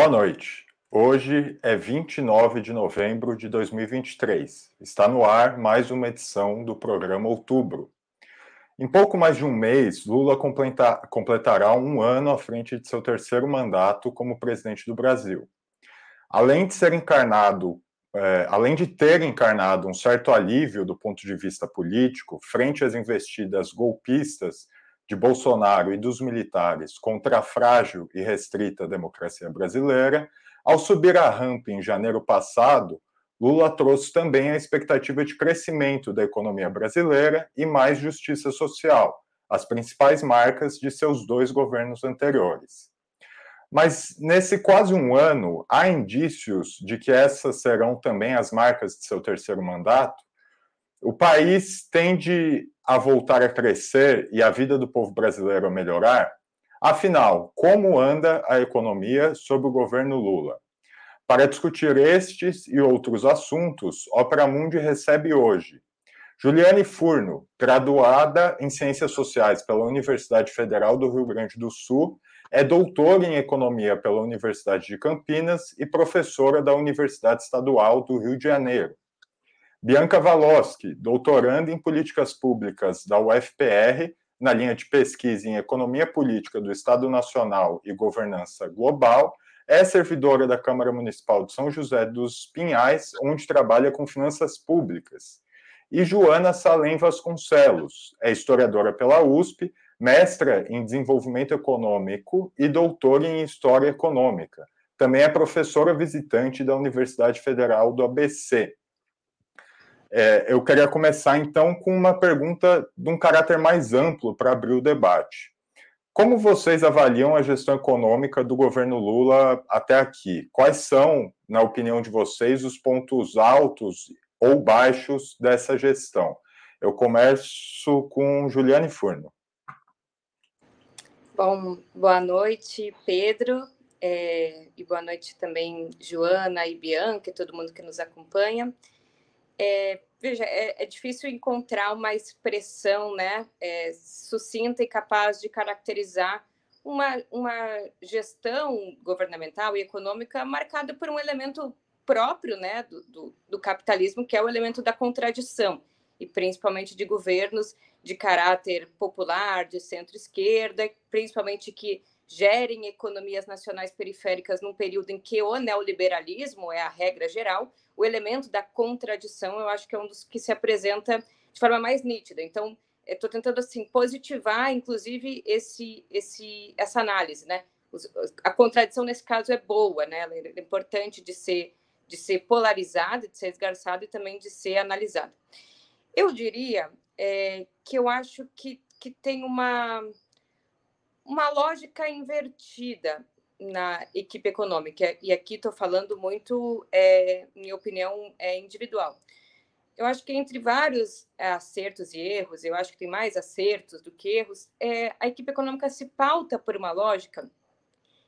Boa noite. Hoje é 29 de novembro de 2023. Está no ar mais uma edição do programa Outubro. Em pouco mais de um mês, Lula completará um ano à frente de seu terceiro mandato como presidente do Brasil. Além de ser encarnado, é, além de ter encarnado um certo alívio do ponto de vista político frente às investidas golpistas de Bolsonaro e dos militares contra a frágil e restrita democracia brasileira, ao subir a rampa em janeiro passado, Lula trouxe também a expectativa de crescimento da economia brasileira e mais justiça social, as principais marcas de seus dois governos anteriores. Mas nesse quase um ano, há indícios de que essas serão também as marcas de seu terceiro mandato? O país tende a voltar a crescer e a vida do povo brasileiro a melhorar? Afinal, como anda a economia sob o governo Lula? Para discutir estes e outros assuntos, Opera Mundi recebe hoje Juliane Furno, graduada em Ciências Sociais pela Universidade Federal do Rio Grande do Sul, é doutora em Economia pela Universidade de Campinas e professora da Universidade Estadual do Rio de Janeiro. Bianca Valoski, doutoranda em Políticas Públicas da UFPR, na linha de pesquisa em Economia Política do Estado Nacional e Governança Global, é servidora da Câmara Municipal de São José dos Pinhais, onde trabalha com finanças públicas. E Joana Salem Vasconcelos, é historiadora pela USP, mestra em Desenvolvimento Econômico e doutora em História Econômica. Também é professora visitante da Universidade Federal do ABC. É, eu queria começar, então, com uma pergunta de um caráter mais amplo para abrir o debate. Como vocês avaliam a gestão econômica do governo Lula até aqui? Quais são, na opinião de vocês, os pontos altos ou baixos dessa gestão? Eu começo com Juliane Furno. Bom, boa noite, Pedro, é, e boa noite também, Joana e Bianca e todo mundo que nos acompanha. É, veja, é, é, difícil encontrar uma expressão né, é, sucinta e capaz de caracterizar uma, uma gestão governamental e econômica marcada por um elemento próprio né, do, do, do capitalismo, que é o elemento da contradição, e principalmente de governos de caráter popular, de centro-esquerda, principalmente que gerem economias nacionais periféricas num período em que o neoliberalismo é a regra geral, o elemento da contradição eu acho que é um dos que se apresenta de forma mais nítida. Então, estou tentando assim positivar, inclusive esse, esse, essa análise, né? A contradição nesse caso é boa, né? Ela é importante de ser de ser polarizada, de ser esgarçada e também de ser analisada. Eu diria é, que eu acho que, que tem uma uma lógica invertida na equipe econômica, e aqui estou falando muito, é, minha opinião é individual. Eu acho que entre vários acertos e erros, eu acho que tem mais acertos do que erros, é, a equipe econômica se pauta por uma lógica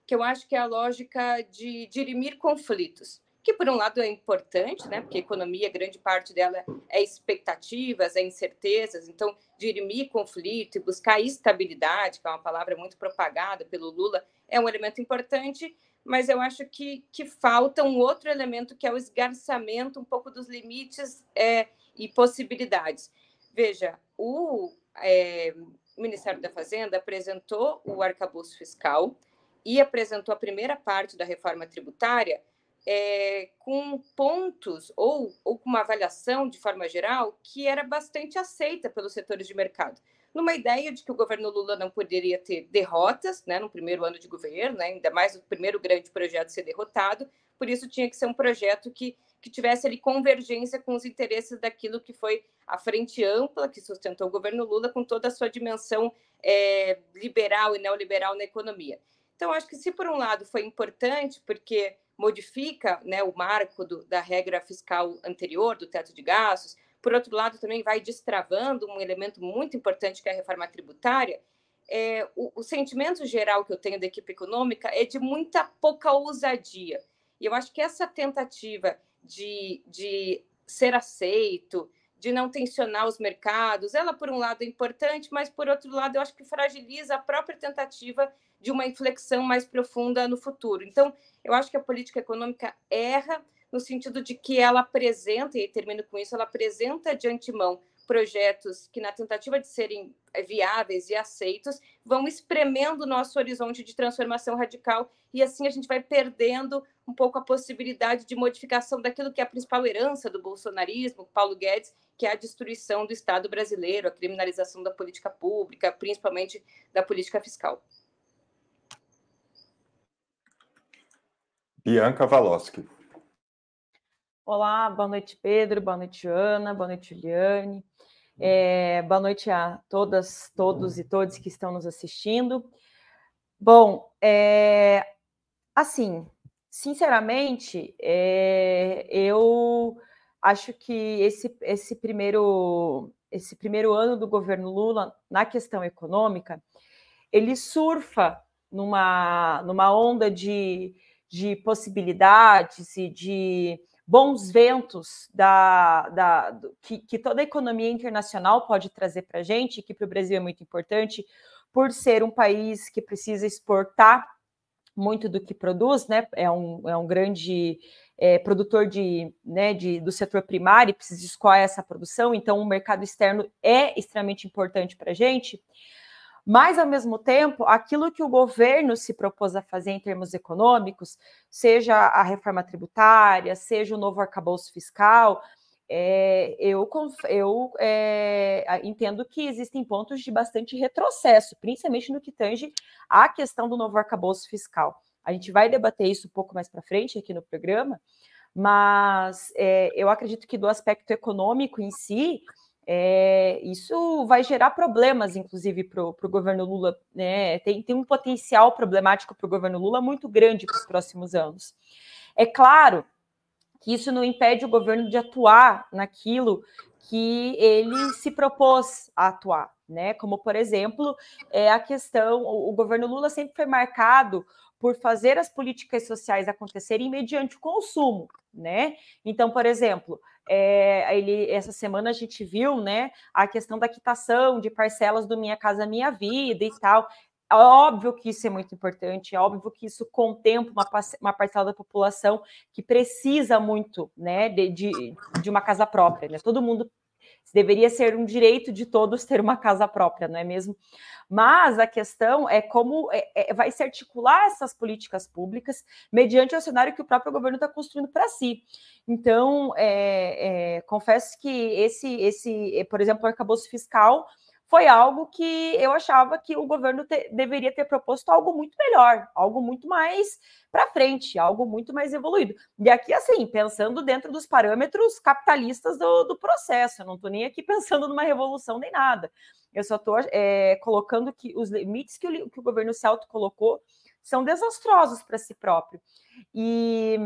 que eu acho que é a lógica de dirimir conflitos que por um lado é importante, né? Porque economia, grande parte dela é expectativas, é incertezas, então dirimir conflito e buscar estabilidade, que é uma palavra muito propagada pelo Lula, é um elemento importante, mas eu acho que, que falta um outro elemento que é o esgarçamento um pouco dos limites é, e possibilidades. Veja, o é, Ministério da Fazenda apresentou o arcabouço fiscal e apresentou a primeira parte da reforma tributária é, com pontos ou, ou com uma avaliação de forma geral que era bastante aceita pelos setores de mercado. Numa ideia de que o governo Lula não poderia ter derrotas né, no primeiro ano de governo, né, ainda mais o primeiro grande projeto ser derrotado, por isso tinha que ser um projeto que, que tivesse ali convergência com os interesses daquilo que foi a frente ampla que sustentou o governo Lula com toda a sua dimensão é, liberal e neoliberal na economia. Então, acho que se por um lado foi importante, porque modifica né, o marco do, da regra fiscal anterior, do teto de gastos. Por outro lado, também vai destravando um elemento muito importante que é a reforma tributária. É, o, o sentimento geral que eu tenho da equipe econômica é de muita pouca ousadia. E eu acho que essa tentativa de, de ser aceito, de não tensionar os mercados. Ela, por um lado, é importante, mas, por outro lado, eu acho que fragiliza a própria tentativa de uma inflexão mais profunda no futuro. Então, eu acho que a política econômica erra no sentido de que ela apresenta, e termino com isso, ela apresenta de antemão projetos que, na tentativa de serem eh, viáveis e aceitos, vão espremendo o nosso horizonte de transformação radical e assim a gente vai perdendo um pouco a possibilidade de modificação daquilo que é a principal herança do bolsonarismo, Paulo Guedes, que é a destruição do Estado brasileiro, a criminalização da política pública, principalmente da política fiscal. Bianca Valoschi. Olá, boa noite, Pedro, boa noite, Ana, boa noite, Juliane. É, boa noite a todas, todos e todas que estão nos assistindo. Bom, é, assim, sinceramente, é, eu acho que esse, esse, primeiro, esse primeiro ano do governo Lula na questão econômica, ele surfa numa, numa onda de, de possibilidades e de bons ventos da, da que, que, toda a economia internacional pode trazer para a gente, que para o Brasil é muito importante, por ser um país que precisa exportar muito do que produz, né? É um, é um grande é, produtor de, né, de, do setor primário e precisa escoar essa produção, então o mercado externo é extremamente importante para a gente. Mas, ao mesmo tempo, aquilo que o governo se propôs a fazer em termos econômicos, seja a reforma tributária, seja o novo arcabouço fiscal, é, eu, eu é, entendo que existem pontos de bastante retrocesso, principalmente no que tange à questão do novo arcabouço fiscal. A gente vai debater isso um pouco mais para frente aqui no programa, mas é, eu acredito que do aspecto econômico em si, é, isso vai gerar problemas, inclusive, para o governo Lula. Né? Tem, tem um potencial problemático para o governo Lula muito grande para os próximos anos. É claro que isso não impede o governo de atuar naquilo que ele se propôs a atuar, né? Como, por exemplo, é a questão, o, governo Lula sempre foi marcado por fazer as políticas sociais acontecerem mediante o consumo, né? Então, por exemplo, é, ele, essa semana a gente viu, né, a questão da quitação de parcelas do Minha Casa Minha Vida e tal. Óbvio que isso é muito importante, é óbvio que isso contempla uma, uma parcela da população que precisa muito, né, de, de, de uma casa própria, né? Todo mundo deveria ser um direito de todos ter uma casa própria, não é mesmo? Mas a questão é como é, é, vai se articular essas políticas públicas mediante o cenário que o próprio governo está construindo para si. Então, é, é, confesso que esse, esse, por exemplo, o arcabouço fiscal foi algo que eu achava que o governo te, deveria ter proposto algo muito melhor, algo muito mais para frente, algo muito mais evoluído. E aqui, assim, pensando dentro dos parâmetros capitalistas do, do processo, eu não estou nem aqui pensando numa revolução nem nada. Eu só estou é, colocando que os limites que o, que o governo Celto colocou são desastrosos para si próprio. E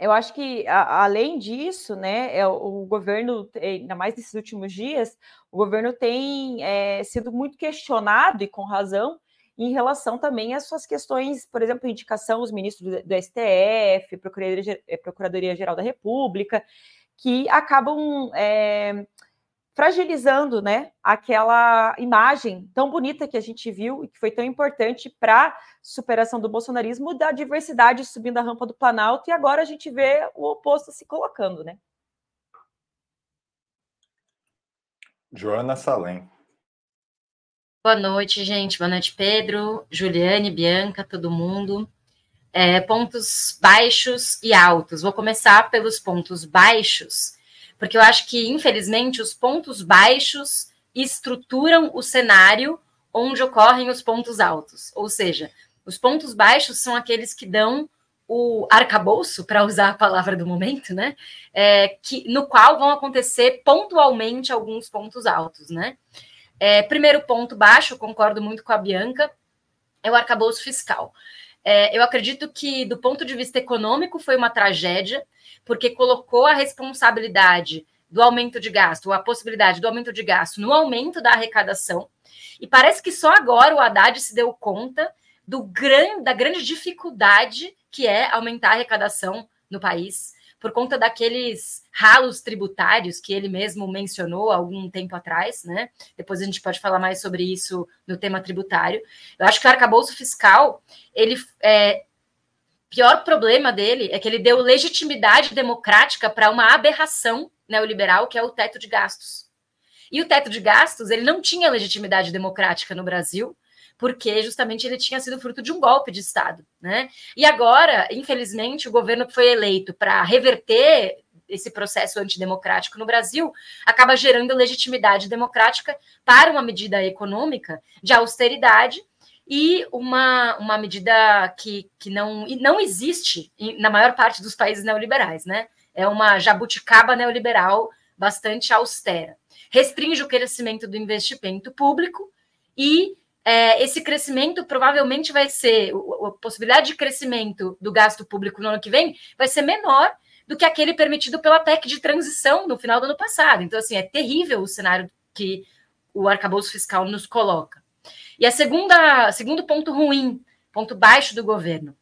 eu acho que, a, além disso, né, é, o governo, ainda mais nesses últimos dias, o governo tem é, sido muito questionado, e com razão, em relação também às suas questões, por exemplo, indicação os ministros do, do STF, Procuradoria-Geral Procuradoria da República, que acabam é, fragilizando né, aquela imagem tão bonita que a gente viu e que foi tão importante para a superação do bolsonarismo, da diversidade subindo a rampa do Planalto, e agora a gente vê o oposto se colocando, né? Joana Salem. Boa noite, gente. Boa noite, Pedro, Juliane, Bianca, todo mundo. É, pontos baixos e altos. Vou começar pelos pontos baixos porque eu acho que, infelizmente, os pontos baixos estruturam o cenário onde ocorrem os pontos altos. Ou seja, os pontos baixos são aqueles que dão o arcabouço, para usar a palavra do momento, né? É, que, no qual vão acontecer pontualmente alguns pontos altos, né? É, primeiro ponto baixo, concordo muito com a Bianca, é o arcabouço fiscal. É, eu acredito que, do ponto de vista econômico, foi uma tragédia, porque colocou a responsabilidade do aumento de gasto, a possibilidade do aumento de gasto no aumento da arrecadação. E parece que só agora o Haddad se deu conta do gran, da grande dificuldade que é aumentar a arrecadação no país, por conta daqueles ralos tributários que ele mesmo mencionou algum tempo atrás, né? Depois a gente pode falar mais sobre isso no tema tributário. Eu acho que o arcabouço fiscal, ele é, pior problema dele é que ele deu legitimidade democrática para uma aberração neoliberal, que é o teto de gastos. E o teto de gastos, ele não tinha legitimidade democrática no Brasil, porque justamente ele tinha sido fruto de um golpe de Estado, né? E agora, infelizmente, o governo que foi eleito para reverter esse processo antidemocrático no Brasil acaba gerando legitimidade democrática para uma medida econômica de austeridade e uma, uma medida que, que não, não existe na maior parte dos países neoliberais, né? É uma jabuticaba neoliberal bastante austera. Restringe o crescimento do investimento público e é, esse crescimento provavelmente vai ser, a possibilidade de crescimento do gasto público no ano que vem vai ser menor do que aquele permitido pela PEC de transição no final do ano passado. Então, assim, é terrível o cenário que o arcabouço fiscal nos coloca. E a segunda, segundo ponto ruim, ponto baixo do governo,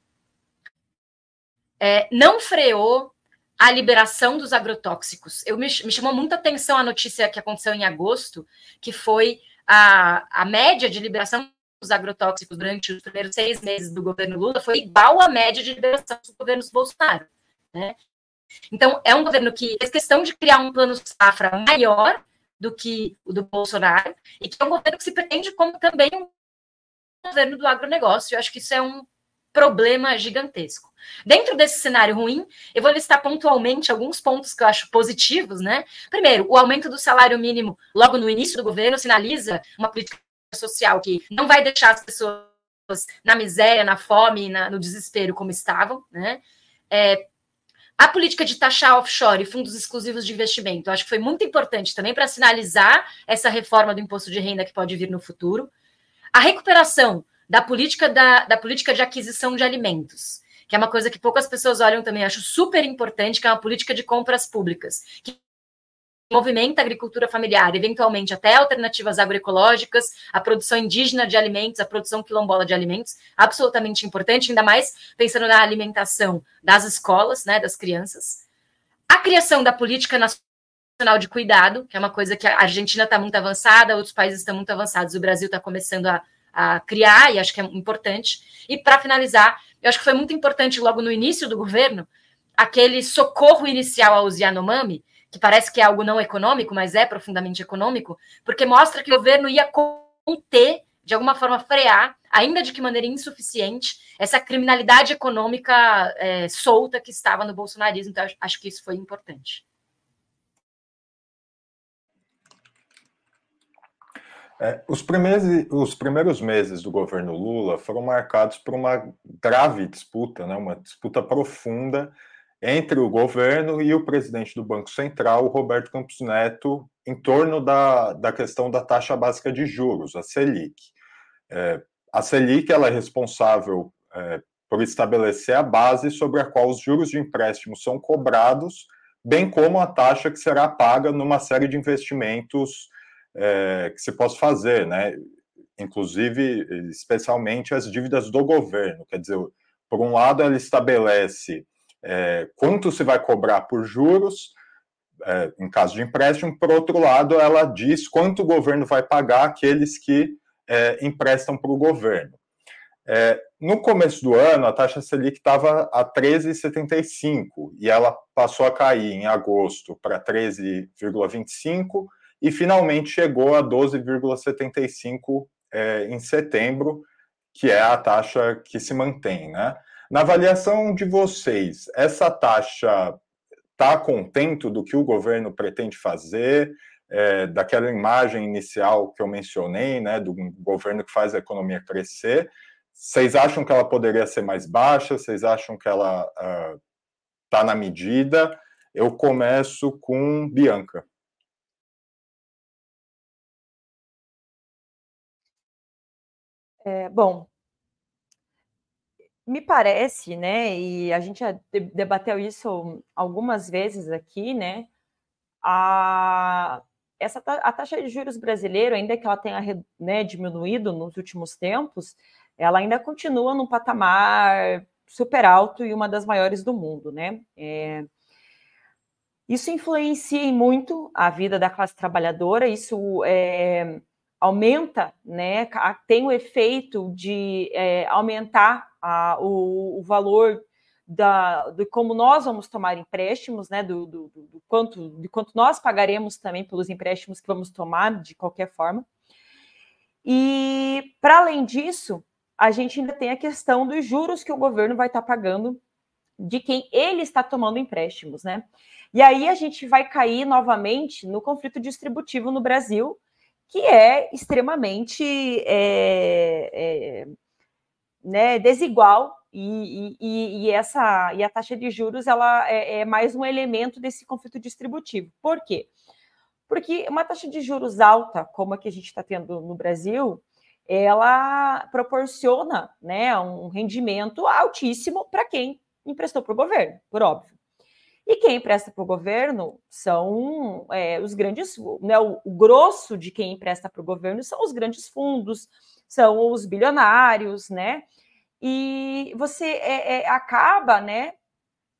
é, não freou a liberação dos agrotóxicos. Eu me, me chamou muita atenção a notícia que aconteceu em agosto, que foi a, a média de liberação dos agrotóxicos durante os primeiros seis meses do governo Lula foi igual à média de liberação dos governos Bolsonaro. Né? Então, é um governo que fez questão de criar um plano safra maior do que o do Bolsonaro, e que é um governo que se pretende como também um governo do agronegócio. Eu acho que isso é um problema gigantesco. Dentro desse cenário ruim, eu vou listar pontualmente alguns pontos que eu acho positivos, né? Primeiro, o aumento do salário mínimo logo no início do governo sinaliza uma política social que não vai deixar as pessoas na miséria, na fome, na, no desespero como estavam, né? É, a política de taxar offshore e fundos exclusivos de investimento, acho que foi muito importante também para sinalizar essa reforma do imposto de renda que pode vir no futuro. A recuperação da política, da, da política de aquisição de alimentos, que é uma coisa que poucas pessoas olham também, acho super importante, que é uma política de compras públicas, que movimenta a agricultura familiar, eventualmente até alternativas agroecológicas, a produção indígena de alimentos, a produção quilombola de alimentos, absolutamente importante, ainda mais pensando na alimentação das escolas, né, das crianças. A criação da política nacional de cuidado, que é uma coisa que a Argentina está muito avançada, outros países estão muito avançados, o Brasil está começando a, a criar, e acho que é importante. E para finalizar, eu acho que foi muito importante logo no início do governo, aquele socorro inicial aos Yanomami, que parece que é algo não econômico, mas é profundamente econômico, porque mostra que o governo ia conter, de alguma forma frear, ainda de que maneira insuficiente, essa criminalidade econômica é, solta que estava no bolsonarismo. Então, acho que isso foi importante. É, os, primeiros, os primeiros meses do governo Lula foram marcados por uma grave disputa, né, uma disputa profunda entre o governo e o presidente do Banco Central, Roberto Campos Neto, em torno da, da questão da taxa básica de juros, a Selic. É, a Selic ela é responsável é, por estabelecer a base sobre a qual os juros de empréstimo são cobrados, bem como a taxa que será paga numa série de investimentos é, que se possa fazer, né? inclusive, especialmente as dívidas do governo. Quer dizer, por um lado, ela estabelece é, quanto se vai cobrar por juros, é, em caso de empréstimo, por outro lado, ela diz quanto o governo vai pagar aqueles que emprestam para o governo. É, no começo do ano, a taxa Selic estava a 13,75 e ela passou a cair em agosto para 13,25 e finalmente chegou a 12,75 é, em setembro, que é a taxa que se mantém, né? Na avaliação de vocês, essa taxa está contento do que o governo pretende fazer, é, daquela imagem inicial que eu mencionei, né, do governo que faz a economia crescer? Vocês acham que ela poderia ser mais baixa? Vocês acham que ela está uh, na medida? Eu começo com Bianca. É, bom, me parece, né, e a gente já debateu isso algumas vezes aqui, né, a, essa, a taxa de juros brasileira, ainda que ela tenha né, diminuído nos últimos tempos, ela ainda continua num patamar super alto e uma das maiores do mundo, né? É, Isso influencia muito a vida da classe trabalhadora, isso é, aumenta, né, tem o efeito de é, aumentar a, o, o, valor da, de como nós vamos tomar empréstimos, né, do, do, do, quanto, de quanto nós pagaremos também pelos empréstimos que vamos tomar, de qualquer forma. E, para além disso, a gente ainda tem a questão dos juros que o governo vai estar pagando de quem ele está tomando empréstimos, né? E aí a gente vai cair novamente no conflito distributivo no Brasil, que é extremamente é, é, né, desigual e, e, e, essa e a taxa de juros ela é, é, mais um elemento desse conflito distributivo. Por quê? Porque uma taxa de juros alta, como a que a gente está tendo no Brasil, ela proporciona né, um rendimento altíssimo para quem emprestou para o governo, por óbvio. E quem empresta para o governo são é, os grandes, né, o, o, grosso de quem empresta para o governo são os grandes fundos, são os bilionários, né? E você é, é, acaba, né,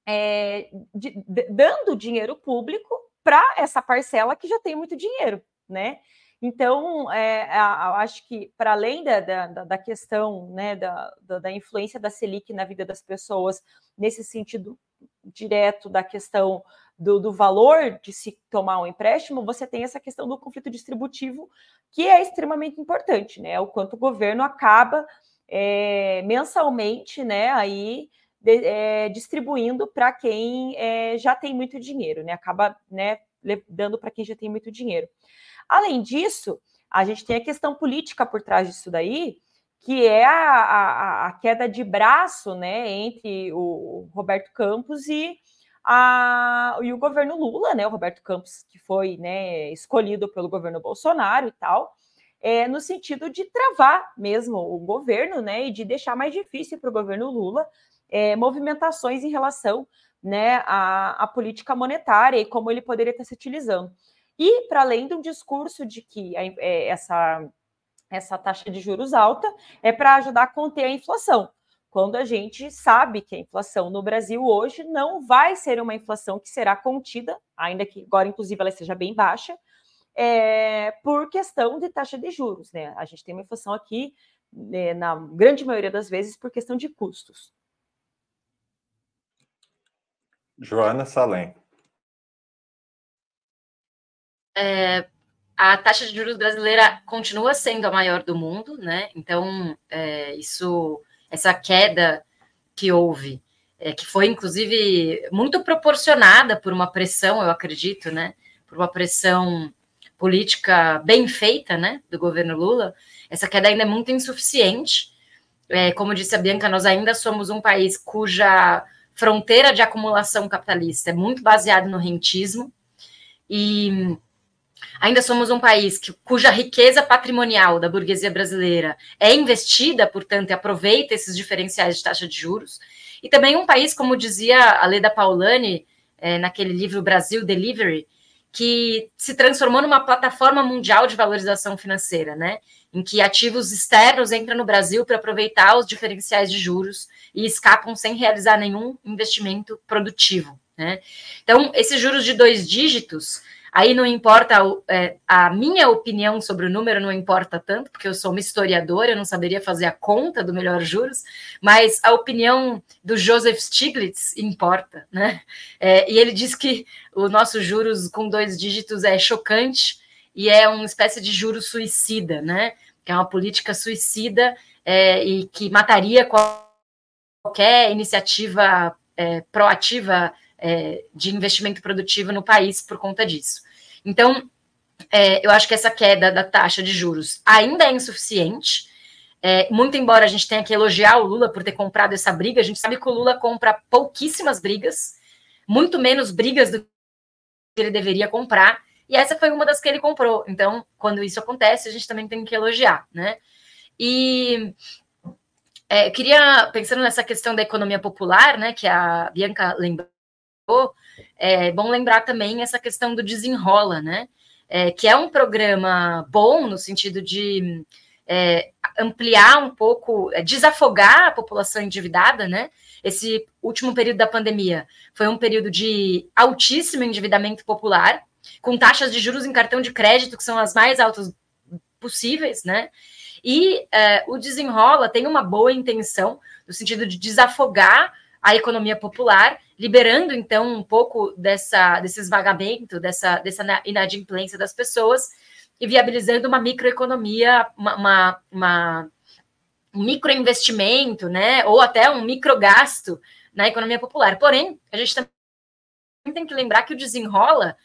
é, de, de, dando dinheiro público para essa parcela que já tem muito dinheiro, né? Então, é, acho que, para além da, da, da questão né, da, da, influência da Selic na vida das pessoas, nesse sentido direto da questão do, do, valor de se tomar um empréstimo, você tem essa questão do conflito distributivo, que é extremamente importante, né? O quanto o governo acaba é, mensalmente, né, aí de, é, distribuindo para quem é, já tem muito dinheiro, né? Acaba né, dando para quem já tem muito dinheiro. Além disso, a gente tem a questão política por trás disso daí, que é a, a, a queda de braço né, entre o Roberto Campos e, a, e o governo Lula, né? O Roberto Campos, que foi né, escolhido pelo governo Bolsonaro e tal, é, no sentido de travar mesmo o governo, né? E de deixar mais difícil para o governo Lula é, movimentações em relação né, à, à política monetária e como ele poderia estar se utilizando. E para além do discurso de que é, essa, essa taxa de juros alta é para ajudar a conter a inflação, quando a gente sabe que a inflação no Brasil hoje não vai ser uma inflação que será contida, ainda que agora, inclusive, ela seja bem baixa, é, por questão de taxa de juros. Né? A gente tem uma inflação aqui, né, na grande maioria das vezes, por questão de custos. Joana Salem é, a taxa de juros brasileira continua sendo a maior do mundo, né? Então, é, isso, essa queda que houve, é, que foi inclusive muito proporcionada por uma pressão, eu acredito, né? Por uma pressão política bem feita, né? Do governo Lula, essa queda ainda é muito insuficiente. É, como disse a Bianca, nós ainda somos um país cuja fronteira de acumulação capitalista é muito baseada no rentismo e Ainda somos um país que, cuja riqueza patrimonial da burguesia brasileira é investida, portanto, e aproveita esses diferenciais de taxa de juros. E também um país, como dizia a Leda Paulani, é, naquele livro Brasil Delivery, que se transformou numa plataforma mundial de valorização financeira, né? Em que ativos externos entram no Brasil para aproveitar os diferenciais de juros e escapam sem realizar nenhum investimento produtivo. Né? Então, esses juros de dois dígitos Aí não importa é, a minha opinião sobre o número, não importa tanto, porque eu sou uma historiadora, eu não saberia fazer a conta do melhor juros, mas a opinião do Joseph Stiglitz importa, né? É, e ele diz que o nosso juros com dois dígitos é chocante e é uma espécie de juros suicida, né? Que é uma política suicida é, e que mataria qualquer iniciativa é, proativa é, de investimento produtivo no país por conta disso. Então, é, eu acho que essa queda da taxa de juros ainda é insuficiente. É, muito embora a gente tenha que elogiar o Lula por ter comprado essa briga, a gente sabe que o Lula compra pouquíssimas brigas, muito menos brigas do que ele deveria comprar, e essa foi uma das que ele comprou. Então, quando isso acontece, a gente também tem que elogiar, né? E é, queria, pensando nessa questão da economia popular, né, que a Bianca lembrou, é bom lembrar também essa questão do desenrola, né? É, que é um programa bom no sentido de é, ampliar um pouco, é, desafogar a população endividada, né? Esse último período da pandemia foi um período de altíssimo endividamento popular, com taxas de juros em cartão de crédito que são as mais altas possíveis, né? E é, o desenrola tem uma boa intenção no sentido de desafogar a economia popular, liberando então um pouco dessa, desse esvagamento, dessa, dessa inadimplência das pessoas e viabilizando uma microeconomia, uma, uma, uma um microinvestimento, né, ou até um microgasto na economia popular. Porém, a gente também tem que lembrar que o desenrola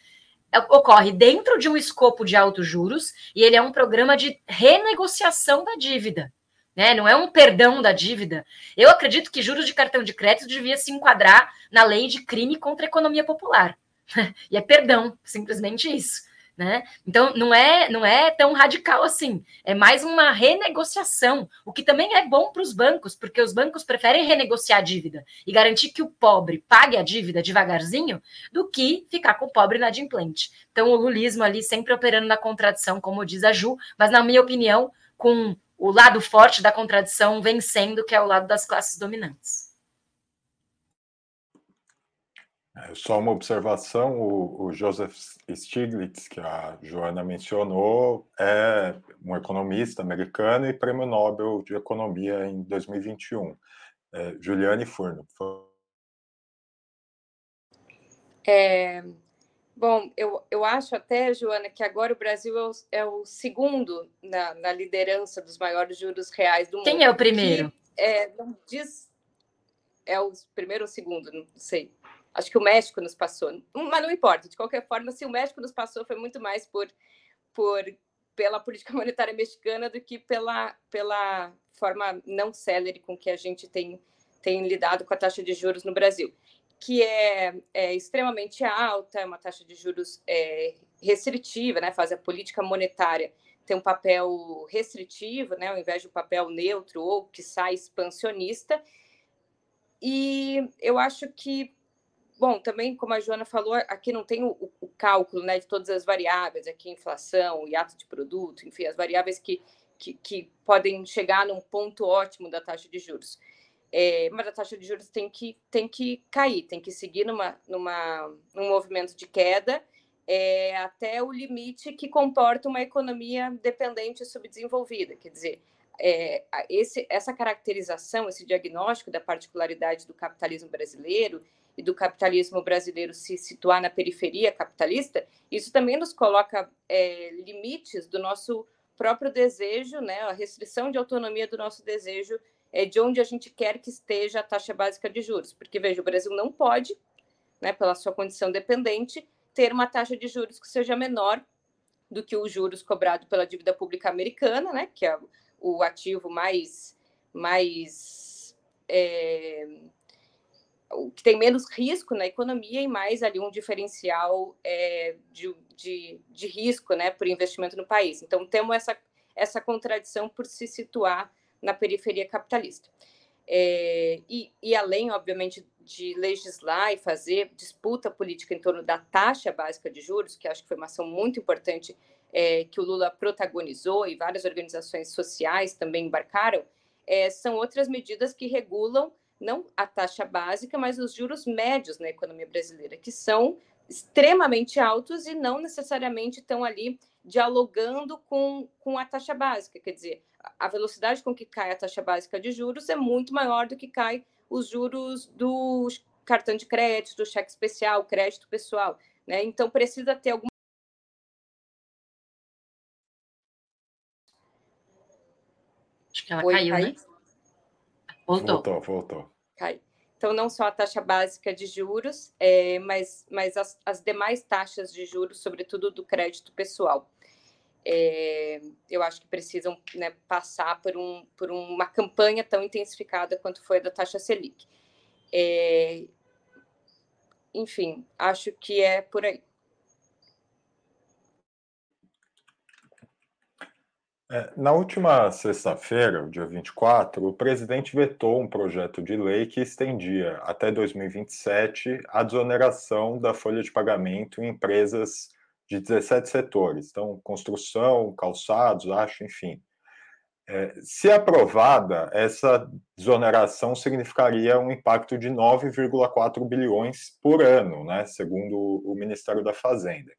é, ocorre dentro de um escopo de altos juros e ele é um programa de renegociação da dívida. Né? Não é um perdão da dívida. Eu acredito que juros de cartão de crédito devia se enquadrar na lei de crime contra a economia popular. e é perdão, simplesmente isso. Né? Então não é não é tão radical assim, é mais uma renegociação, o que também é bom para os bancos, porque os bancos preferem renegociar a dívida e garantir que o pobre pague a dívida devagarzinho do que ficar com o pobre inadimplente. Então o lulismo ali sempre operando na contradição, como diz a Ju, mas na minha opinião, com o lado forte da contradição vencendo, que é o lado das classes dominantes. É, só uma observação: o, o, Joseph Stiglitz, que a Joana mencionou, é um economista americano e prêmio Nobel de Economia em 2021. É, Juliane Furno. É, bom, eu, eu acho até, Joana, que agora o Brasil é o, é o segundo na, na, liderança dos maiores juros reais do mundo. Quem é o primeiro? Que, é, não diz. É o primeiro ou segundo, não sei. Acho que o México nos passou, mas não importa. De qualquer forma, se o México nos passou, foi muito mais por, por pela política monetária mexicana do que pela, pela forma não célere com que a gente tem, tem lidado com a taxa de juros no Brasil, que é, é extremamente alta, é uma taxa de juros é, restritiva, né? faz a política monetária ter um papel restritivo, né? ao invés de um papel neutro ou que sai expansionista. E eu acho que Bom, também, como a Joana falou, aqui não tem o, o cálculo né, de todas as variáveis, aqui inflação, hiato de produto, enfim, as variáveis que, que, que podem chegar num ponto ótimo da taxa de juros. É, mas a taxa de juros tem que, tem que cair, tem que seguir numa, numa, num movimento de queda é, até o limite que comporta uma economia dependente e subdesenvolvida. Quer dizer, é, esse, essa caracterização, esse diagnóstico da particularidade do capitalismo brasileiro e do capitalismo brasileiro se situar na periferia capitalista, isso também nos coloca é, limites do nosso próprio desejo, né, a restrição de autonomia do nosso desejo é, de onde a gente quer que esteja a taxa básica de juros. Porque, veja, o Brasil não pode, né, pela sua condição dependente, ter uma taxa de juros que seja menor do que os juros cobrados pela dívida pública americana, né, que é o ativo mais, mais é, o que tem menos risco na economia e mais ali um diferencial é, de, de, de, risco né, por investimento no país. Então, temos essa, essa contradição por se situar na periferia capitalista. É, e, e, além, obviamente, de legislar e fazer disputa política em torno da taxa básica de juros, que acho que foi uma ação muito importante é, que o Lula protagonizou e várias organizações sociais também embarcaram, é, são outras medidas que regulam não a taxa básica, mas os juros médios na economia brasileira, que são extremamente altos e não necessariamente estão ali dialogando com, com a taxa básica. Quer dizer, a velocidade com que cai a taxa básica de juros é muito maior do que cai os juros do cartão de crédito, do cheque especial, crédito pessoal. Né? Então, precisa ter alguma. Acho que ela Oi, caiu, né? Voltou. Voltou, voltou cai. Então, não só a taxa básica de juros, é, mas, mas as, as, demais taxas de juros, sobretudo do crédito pessoal. É, eu acho que precisam né, passar por, um, por uma campanha tão intensificada quanto foi a da taxa Selic. É, enfim, acho que é por aí. É, na última sexta-feira, dia 24, o presidente vetou um projeto de lei que estendia até 2027 a desoneração da folha de pagamento em empresas de 17 setores, então construção, calçados, acho, enfim. É, se aprovada, essa desoneração significaria um impacto de 9,4 bilhões por ano, né, segundo o Ministério da Fazenda.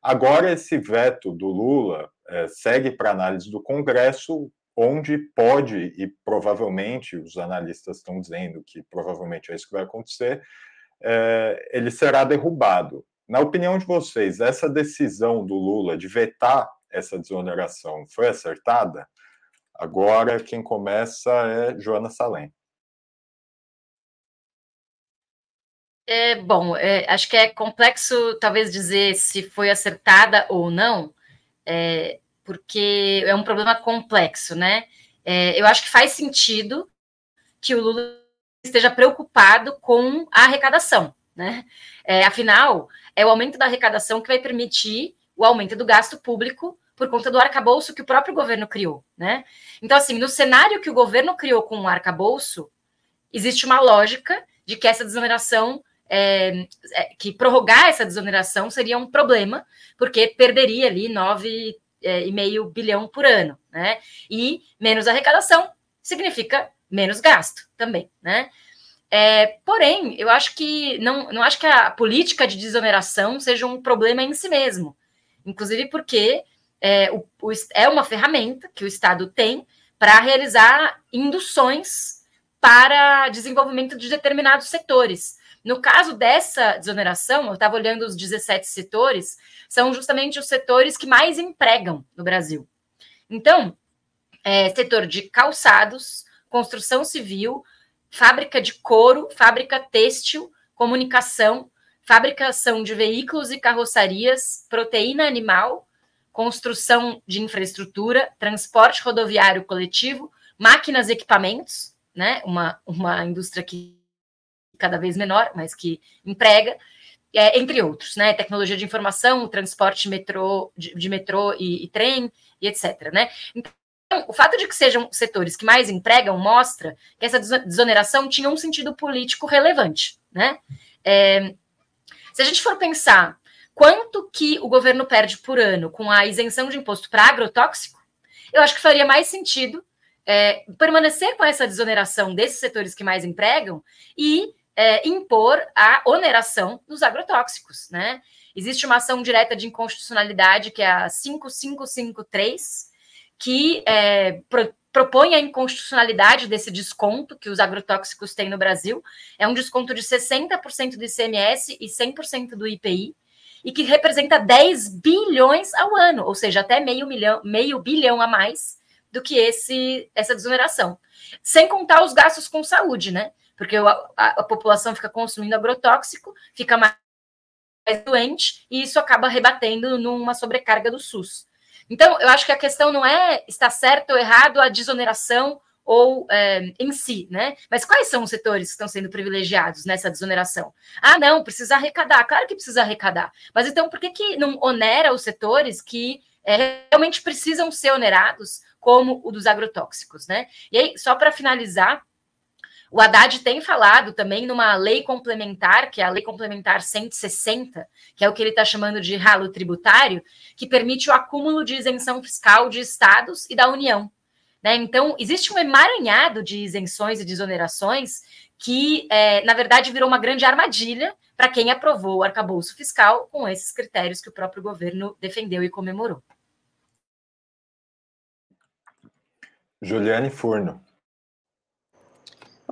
Agora, esse veto do Lula é, segue para análise do Congresso, onde pode, e provavelmente os analistas estão dizendo que provavelmente é isso que vai acontecer, é, ele será derrubado. Na opinião de vocês, essa decisão do Lula de vetar essa desoneração foi acertada? Agora, quem começa é Joana Salem. É, bom, é, acho que é complexo talvez dizer se foi acertada ou não, é, porque é um problema complexo, né? É, eu acho que faz sentido que o Lula esteja preocupado com a arrecadação, né? É, afinal, é o aumento da arrecadação que vai permitir o aumento do gasto público por conta do arcabouço que o próprio governo criou, né? Então, assim, no cenário que o governo criou com o arcabouço, existe uma lógica de que essa desoneração é, é, que prorrogar essa desoneração seria um problema, porque perderia ali 9,5 é, bilhão por ano, né? E menos arrecadação significa menos gasto também, né? É, porém, eu acho que não, não acho que a política de desoneração seja um problema em si mesmo, inclusive porque é, o, o, é uma ferramenta que o Estado tem para realizar induções para desenvolvimento de determinados setores. No caso dessa desoneração, eu estava olhando os 17 setores, são justamente os setores que mais empregam no Brasil. Então, é, setor de calçados, construção civil, fábrica de couro, fábrica têxtil, comunicação, fabricação de veículos e carroçarias, proteína animal, construção de infraestrutura, transporte rodoviário coletivo, máquinas e equipamentos, né? Uma, uma indústria que cada vez menor, mas que emprega, é, entre outros, né? Tecnologia de informação, transporte metrô, de, de metrô e, e, trem, e etc. Né? Então, o fato de que sejam setores que mais empregam mostra que essa desoneração tinha um sentido político relevante. Né? É, se a gente for pensar quanto que o governo perde por ano com a isenção de imposto para agrotóxico, eu acho que faria mais sentido é, permanecer com essa desoneração desses setores que mais empregam e é, impor a oneração dos agrotóxicos, né? Existe uma ação direta de inconstitucionalidade, que é a 5553, que é, pro, propõe a inconstitucionalidade desse desconto que os agrotóxicos têm no Brasil. É um desconto de 60% do ICMS e 100% do IPI, e que representa 10 bilhões ao ano, ou seja, até meio, milhão, meio bilhão a mais do que esse essa desoneração. Sem contar os gastos com saúde, né? porque a, a, a população fica consumindo agrotóxico, fica mais doente, e isso acaba rebatendo numa sobrecarga do SUS. Então, eu acho que a questão não é está certo ou errado a desoneração ou é, em si, né? Mas quais são os setores que estão sendo privilegiados nessa desoneração? Ah, não, precisa arrecadar. Claro que precisa arrecadar. Mas então, por que, que não onera os setores que é, realmente precisam ser onerados, como o dos agrotóxicos, né? E aí, só para finalizar, o Haddad tem falado também numa lei complementar, que é a Lei Complementar 160, que é o que ele está chamando de ralo tributário, que permite o acúmulo de isenção fiscal de estados e da União. Né? Então, existe um emaranhado de isenções e desonerações que, é, na verdade, virou uma grande armadilha para quem aprovou o arcabouço fiscal com esses critérios que o próprio governo defendeu e comemorou. Juliane Furno.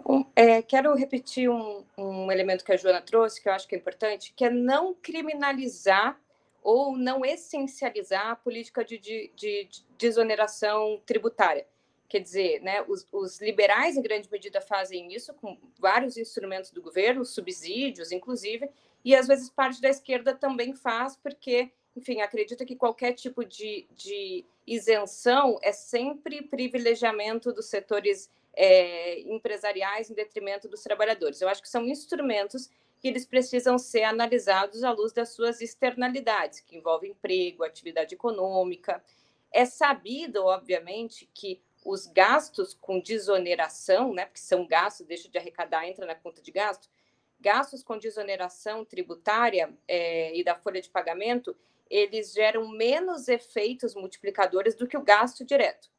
Um, é, quero repetir um, um elemento que a Joana trouxe, que eu acho que é importante, que é não criminalizar ou não essencializar a política de, de, de desoneração tributária. Quer dizer, né, os, os, liberais, em grande medida, fazem isso com vários instrumentos do governo, subsídios, inclusive, e às vezes parte da esquerda também faz, porque, enfim, acredita que qualquer tipo de, de isenção é sempre privilegiamento dos setores é, empresariais em detrimento dos trabalhadores. Eu acho que são instrumentos que eles precisam ser analisados à luz das suas externalidades, que envolvem emprego, atividade econômica. É sabido, obviamente, que os gastos com desoneração, né, porque são gastos, deixa de arrecadar, entra na conta de gasto, gastos com desoneração tributária é, e da folha de pagamento, eles geram menos efeitos multiplicadores do que o gasto direto.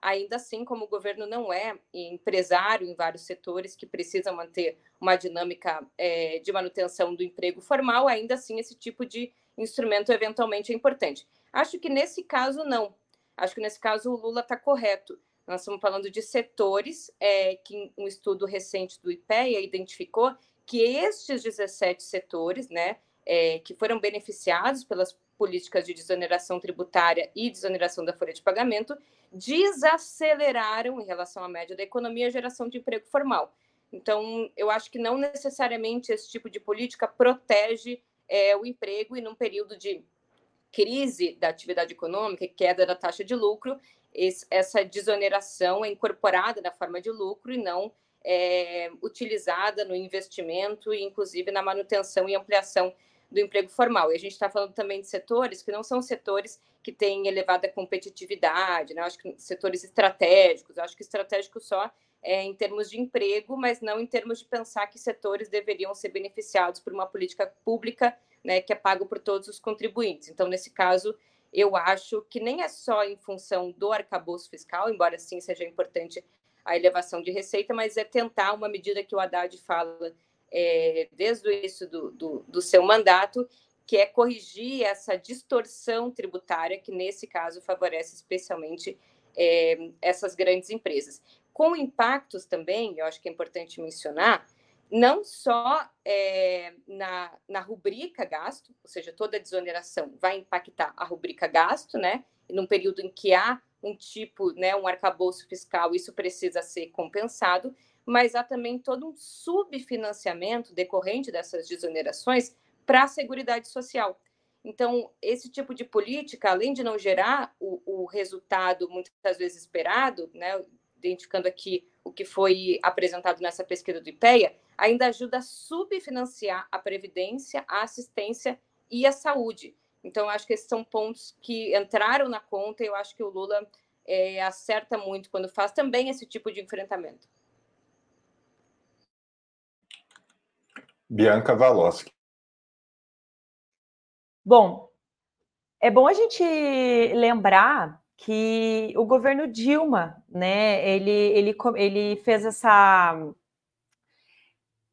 Ainda assim, como o governo não é empresário em vários setores que precisam manter uma dinâmica é, de manutenção do emprego formal, ainda assim esse tipo de instrumento eventualmente é importante. Acho que nesse caso não. Acho que nesse caso o Lula está correto. Nós estamos falando de setores é, que um estudo recente do IPEA identificou que estes 17 setores, né, é, que foram beneficiados pelas políticas de desoneração tributária e desoneração da folha de pagamento, desaceleraram em relação à média da economia a geração de emprego formal. Então, eu acho que não necessariamente esse tipo de política protege é, o emprego e num período de crise da atividade econômica, queda da taxa de lucro, esse, essa desoneração é incorporada na forma de lucro e não é, utilizada no investimento e, inclusive, na manutenção e ampliação do emprego formal. E a gente está falando também de setores que não são setores que têm elevada competitividade, né? acho que setores estratégicos, acho que estratégico só é, em termos de emprego, mas não em termos de pensar que setores deveriam ser beneficiados por uma política pública né, que é pago por todos os contribuintes. Então, nesse caso, eu acho que nem é só em função do arcabouço fiscal, embora sim seja importante a elevação de receita, mas é tentar uma medida que o Haddad fala é, desde o início do, do, do seu mandato, que é corrigir essa distorção tributária que, nesse caso, favorece especialmente é, essas grandes empresas. Com impactos também, eu acho que é importante mencionar, não só é, na, na rubrica gasto, ou seja, toda desoneração vai impactar a rubrica gasto, né? Num período em que há um tipo, né, um arcabouço fiscal, isso precisa ser compensado, mas há também todo um subfinanciamento decorrente dessas desonerações para a Seguridade Social. Então, esse tipo de política, além de não gerar o, o resultado muitas vezes esperado, né, identificando aqui o que foi apresentado nessa pesquisa do IPEA, ainda ajuda a subfinanciar a previdência, a assistência e a saúde. Então, acho que esses são pontos que entraram na conta e eu acho que o Lula é, acerta muito quando faz também esse tipo de enfrentamento. Bianca Valoschi. Bom, é bom a gente lembrar que o governo Dilma, né, ele, ele, ele fez essa.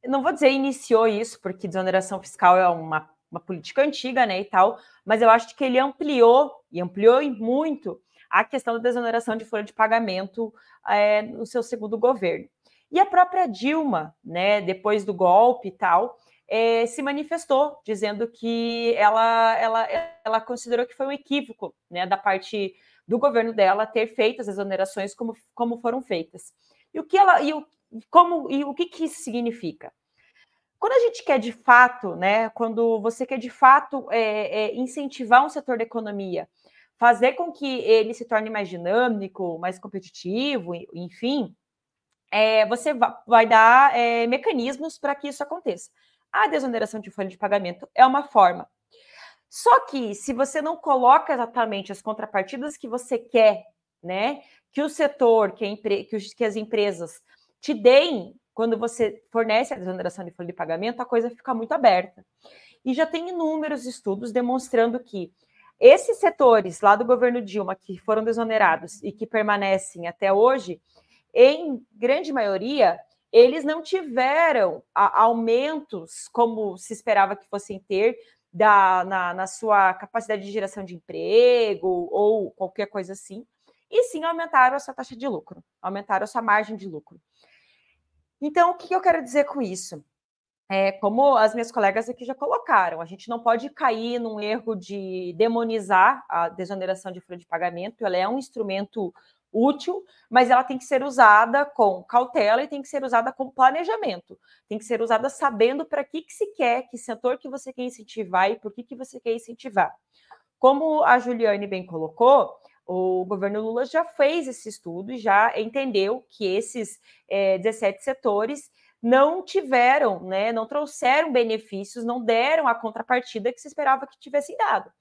Não vou dizer iniciou isso, porque desoneração fiscal é uma, uma política antiga, né, e tal, mas eu acho que ele ampliou, e ampliou muito, a questão da desoneração de folha de pagamento é, no seu segundo governo. E a própria Dilma, né, depois do golpe e tal, é, se manifestou dizendo que ela, ela, ela considerou que foi um equívoco né, da parte do governo dela ter feito as exonerações como, como foram feitas. E o que ela e o, como e o que, que isso significa? Quando a gente quer de fato, né, quando você quer de fato é, é, incentivar um setor da economia, fazer com que ele se torne mais dinâmico, mais competitivo, enfim, é, você vai dar é, mecanismos para que isso aconteça. A desoneração de folha de pagamento é uma forma. Só que se você não coloca exatamente as contrapartidas que você quer, né, que o setor, que, empre... que, os... que as empresas te deem quando você fornece a desoneração de folha de pagamento, a coisa fica muito aberta. E já tem inúmeros estudos demonstrando que esses setores lá do governo Dilma que foram desonerados e que permanecem até hoje, em grande maioria, eles não tiveram aumentos como se esperava que fossem ter da, na, na sua capacidade de geração de emprego ou qualquer coisa assim, e sim aumentaram a sua taxa de lucro, aumentaram a sua margem de lucro. Então, o que eu quero dizer com isso? É, como as minhas colegas aqui já colocaram, a gente não pode cair num erro de demonizar a desoneração de folha de pagamento, ela é um instrumento útil, mas ela tem que ser usada com cautela e tem que ser usada com planejamento. Tem que ser usada sabendo para que, que se quer, que setor que você quer incentivar e por que, que você quer incentivar. Como a Juliane bem colocou, o governo Lula já fez esse estudo e já entendeu que esses é, 17 setores não tiveram, né, não trouxeram benefícios, não deram a contrapartida que se esperava que tivessem dado.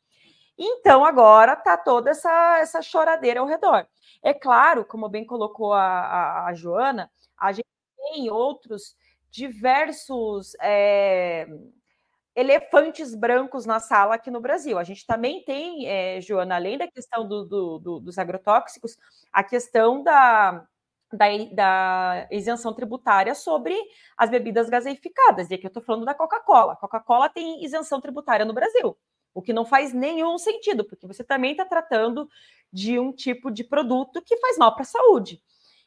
Então, agora está toda essa, essa choradeira ao redor. É claro, como bem colocou a, a, a Joana, a gente tem outros diversos é, elefantes brancos na sala aqui no Brasil. A gente também tem, é, Joana, além da questão do, do, do, dos agrotóxicos, a questão da, da, da, isenção tributária sobre as bebidas gaseificadas. E aqui eu estou falando da Coca-Cola. Coca-Cola tem isenção tributária no Brasil, o que não faz nenhum sentido, porque você também está tratando de um tipo de produto que faz mal para a saúde.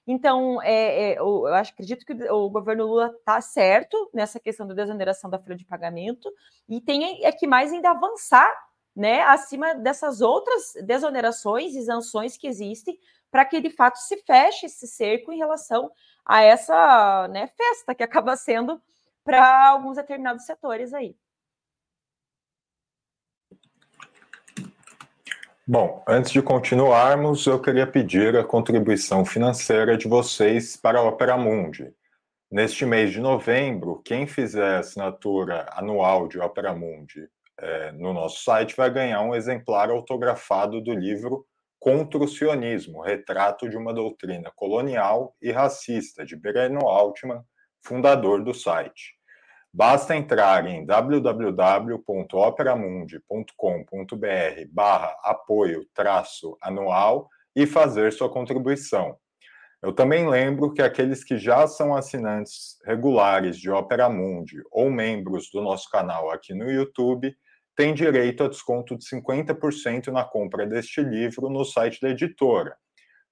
Então, é, é, eu, acho, acredito que o governo Lula está certo nessa questão da desoneração da folha de pagamento e tem é que mais ainda avançar né, acima dessas outras desonerações e sanções que existem para que de fato se feche esse cerco em relação a essa né, festa que acaba sendo para alguns determinados setores aí. Bom, antes de continuarmos, eu queria pedir a contribuição financeira de vocês para a Opera Mundi. Neste mês de novembro, quem fizer assinatura anual de Opera Mundi é, no nosso site vai ganhar um exemplar autografado do livro Contra o Sionismo, Retrato de uma Doutrina Colonial e Racista, de Breno Altman, fundador do site. Basta entrar em www.operamundi.com.br barra apoio traço anual e fazer sua contribuição. Eu também lembro que aqueles que já são assinantes regulares de Opera Mundi ou membros do nosso canal aqui no YouTube têm direito a desconto de 50% na compra deste livro no site da editora.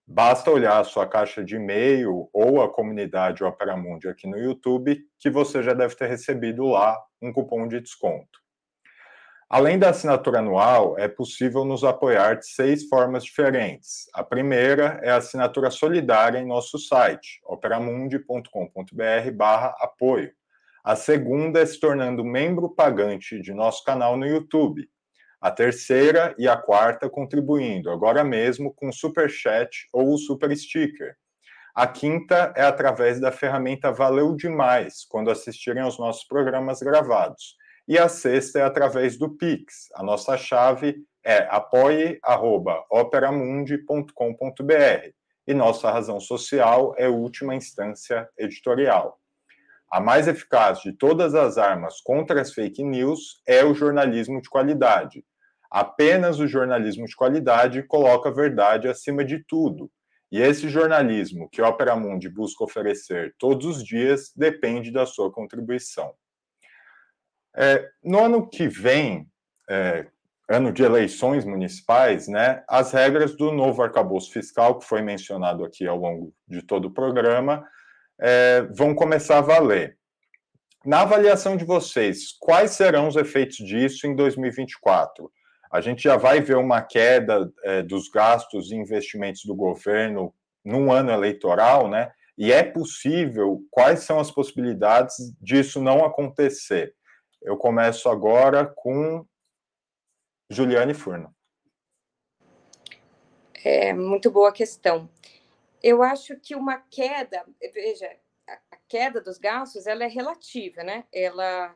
Basta olhar a sua caixa de e-mail ou a comunidade Opera Mundi aqui no YouTube, que você já deve ter recebido lá um cupom de desconto. Além da assinatura anual, é possível nos apoiar de seis formas diferentes. A primeira é a assinatura solidária em nosso site, operamundi.com.br/apoio. A segunda é se tornando membro pagante de nosso canal no YouTube a terceira e a quarta contribuindo agora mesmo com Super Chat ou Super Sticker. A quinta é através da ferramenta Valeu Demais, quando assistirem aos nossos programas gravados. E a sexta é através do Pix. A nossa chave é apoie.operamundi.com.br e nossa razão social é última instância editorial. A mais eficaz de todas as armas contra as fake news é o jornalismo de qualidade. Apenas o jornalismo de qualidade coloca a verdade acima de tudo. E esse jornalismo que Opera Mundi busca oferecer todos os dias depende da sua contribuição. É, no ano que vem, é, ano de eleições municipais, né, as regras do novo arcabouço fiscal, que foi mencionado aqui ao longo de todo o programa, é, vão começar a valer. Na avaliação de vocês, quais serão os efeitos disso em 2024? A gente já vai ver uma queda é, dos gastos e investimentos do governo num ano eleitoral, né? E é possível, quais são as possibilidades disso não acontecer? Eu começo agora com Juliane Furno. É muito boa questão. Eu acho que uma queda, veja, a queda dos gastos ela é relativa, né? Ela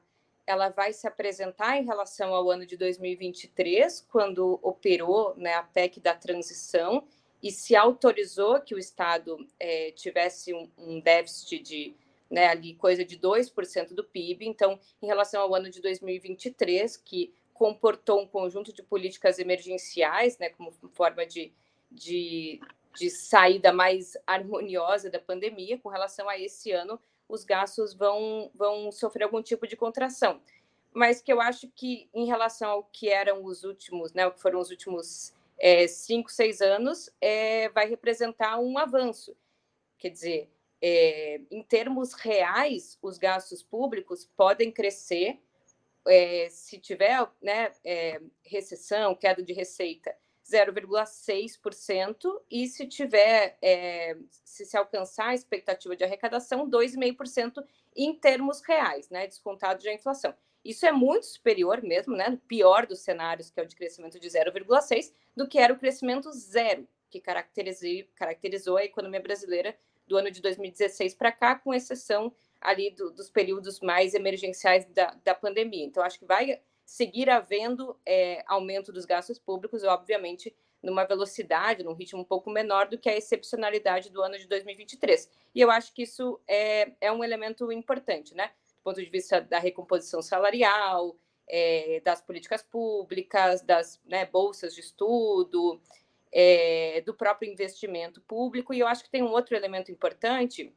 ela vai se apresentar em relação ao ano de 2023, quando operou né, a PEC da transição e se autorizou que o Estado é, tivesse um, um, déficit de né, ali coisa de 2% do PIB. Então, em relação ao ano de 2023, que comportou um conjunto de políticas emergenciais, né, como forma de, de, de saída mais harmoniosa da pandemia, com relação a esse ano, os gastos vão, vão sofrer algum tipo de contração. Mas que eu acho que, em relação ao que eram os últimos, né, o que foram os últimos é, cinco, seis anos, é, vai representar um avanço. Quer dizer, é, em termos reais, os gastos públicos podem crescer é, se tiver né, é, recessão, queda de receita 0,6%, e se tiver, é, se se alcançar a expectativa de arrecadação, 2,5% em termos reais, né, descontado de inflação. Isso é muito superior mesmo, né, pior dos cenários, que é o de crescimento de 0,6%, do que era o crescimento zero, que caracterizou, caracterizou a economia brasileira do ano de 2016 para cá, com exceção ali do, dos períodos mais emergenciais da, da pandemia. Então, acho que vai seguir havendo é, aumento dos gastos públicos, obviamente numa velocidade, num ritmo um pouco menor do que a excepcionalidade do ano de 2023. E eu acho que isso é, é um elemento importante, né? Do ponto de vista da recomposição salarial é, das políticas públicas, das né, bolsas de estudo, é, do próprio investimento público. E eu acho que tem um outro elemento importante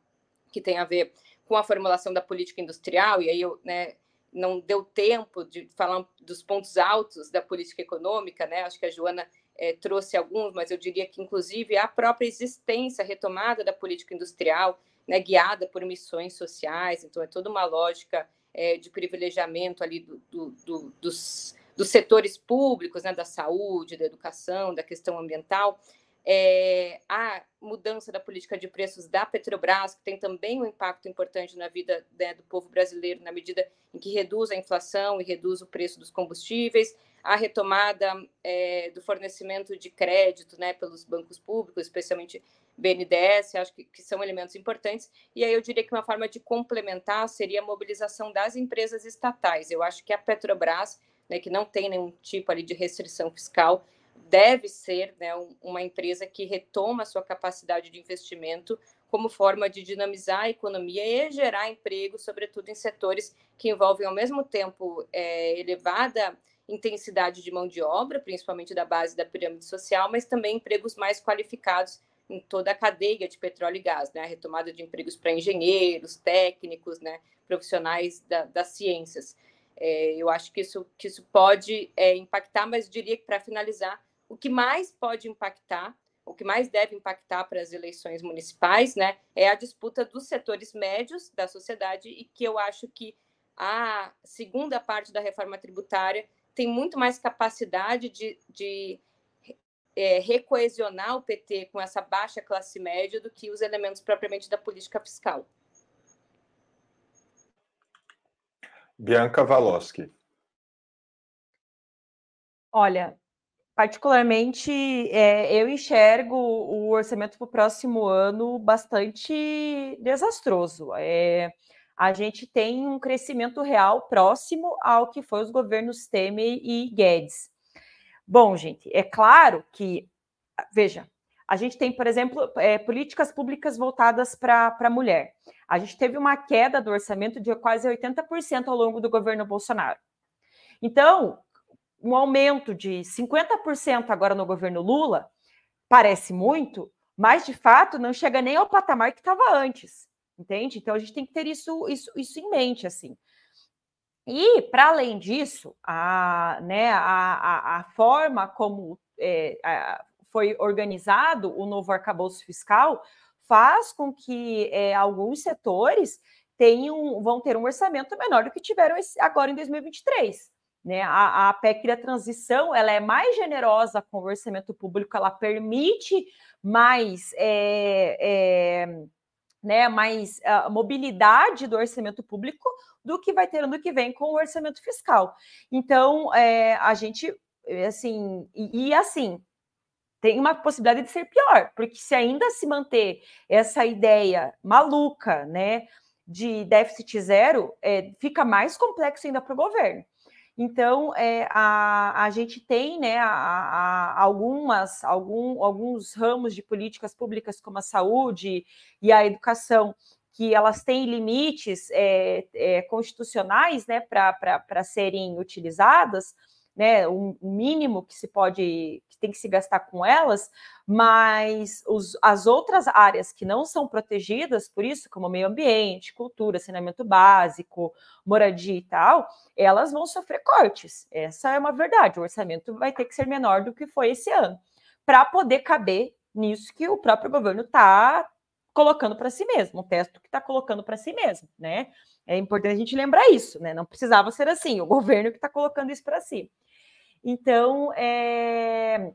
que tem a ver com a formulação da política industrial, e aí eu né, não deu tempo de falar dos pontos altos da política econômica, né? Acho que a Joana é, trouxe alguns, mas eu diria que, inclusive, a própria existência, retomada da política industrial, né, guiada por missões sociais, então é toda uma lógica é, de privilegiamento ali do, do, do, dos, dos setores públicos, né, da saúde, da educação, da questão ambiental, é, a mudança da política de preços da Petrobras, que tem também um impacto importante na vida né, do povo brasileiro, na medida em que reduz a inflação e reduz o preço dos combustíveis, a retomada é, do fornecimento de crédito né, pelos bancos públicos, especialmente BNDES, acho que, que, são elementos importantes. E aí eu diria que uma forma de complementar seria a mobilização das empresas estatais. Eu acho que a Petrobras, né, que não tem nenhum tipo ali de restrição fiscal, deve ser né, uma empresa que retoma a sua capacidade de investimento como forma de dinamizar a economia e gerar emprego, sobretudo em setores que envolvem ao mesmo tempo é, elevada intensidade de mão de obra, principalmente da base da pirâmide social, mas também empregos mais qualificados em toda a cadeia de petróleo e gás, né? A retomada de empregos para engenheiros, técnicos, né? Profissionais da, das ciências. É, eu acho que isso, que isso pode é, impactar, mas diria que para finalizar, o que mais pode impactar, o que mais deve impactar para as eleições municipais, né, é a disputa dos setores médios da sociedade e que eu acho que a segunda parte da reforma tributária tem muito mais capacidade de, de é, recoesionar o PT com essa baixa classe média do que os elementos propriamente da política fiscal. Bianca Valoschi. Olha, Particularmente, é, eu enxergo o orçamento para o próximo ano bastante desastroso. É, a gente tem um crescimento real próximo ao que foi os governos Temer e Guedes. Bom, gente, é claro que, veja, a gente tem, por exemplo, é, políticas públicas voltadas para a mulher. A gente teve uma queda do orçamento de quase 80% ao longo do governo Bolsonaro. Então, um aumento de 50% agora no governo Lula parece muito, mas de fato não chega nem ao patamar que estava antes, entende? Então a gente tem que ter isso, isso, isso em mente, assim. E, para além disso, a, né, a, a, a forma como é, a, foi organizado o novo arcabouço fiscal faz com que é, alguns setores tenham, vão ter um orçamento menor do que tiveram esse, agora em 2023. Né? A, a PEC da transição ela é mais generosa com o orçamento público, ela permite mais, é, é, né, mais uh, mobilidade do orçamento público do que vai ter ano que vem com o orçamento fiscal. Então, a gente, assim, e, e assim, tem uma possibilidade de ser pior, porque se ainda se manter essa ideia maluca, né, de déficit zero, é, fica mais complexo ainda para o governo. Então, é, a, a gente tem né, a, a, algumas, algum, alguns ramos de políticas públicas, como a saúde e a educação, que elas têm limites é, é, constitucionais né, para serem utilizadas, né, o mínimo que se pode, que tem que se gastar com elas, mas os, as outras áreas que não são protegidas por isso, como meio ambiente, cultura, saneamento básico, moradia e tal, elas vão sofrer cortes. Essa é uma verdade. O orçamento vai ter que ser menor do que foi esse ano, para poder caber nisso que o próprio governo está colocando para si mesmo, o texto que está colocando para si mesmo, né? É importante a gente lembrar isso, né? Não precisava ser assim, o governo que está colocando isso para si. Então, é,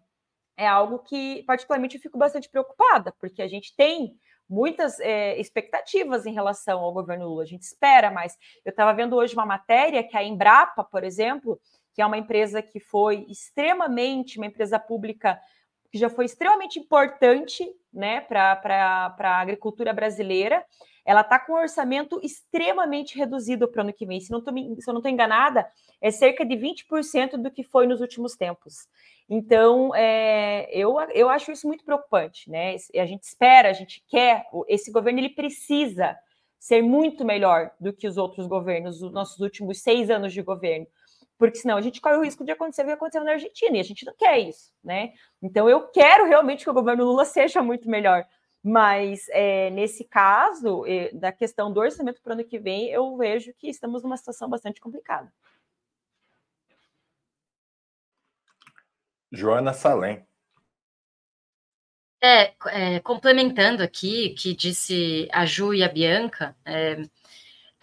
é algo que, particularmente, eu fico bastante preocupada, porque a gente tem muitas é, expectativas em relação ao governo Lula, a gente espera mais. Eu estava vendo hoje uma matéria que a Embrapa, por exemplo, que é uma empresa que foi extremamente, uma empresa pública que já foi extremamente importante né, para a agricultura brasileira, ela está com um orçamento extremamente reduzido para o ano que vem. Se, não tô, se eu não estou enganada, é cerca de 20% do que foi nos últimos tempos. Então, é, eu, eu acho isso muito preocupante, né? A gente espera, a gente quer, esse governo ele precisa ser muito melhor do que os outros governos, os nossos últimos seis anos de governo, porque senão a gente corre o risco de acontecer o que aconteceu na Argentina, e a gente não quer isso, né? Então eu quero realmente que o governo Lula seja muito melhor. Mas é, nesse caso, é, da questão do orçamento para o ano que vem, eu vejo que estamos numa situação bastante complicada. Joana Salem. É, é, complementando aqui o que disse a Ju e a Bianca, é,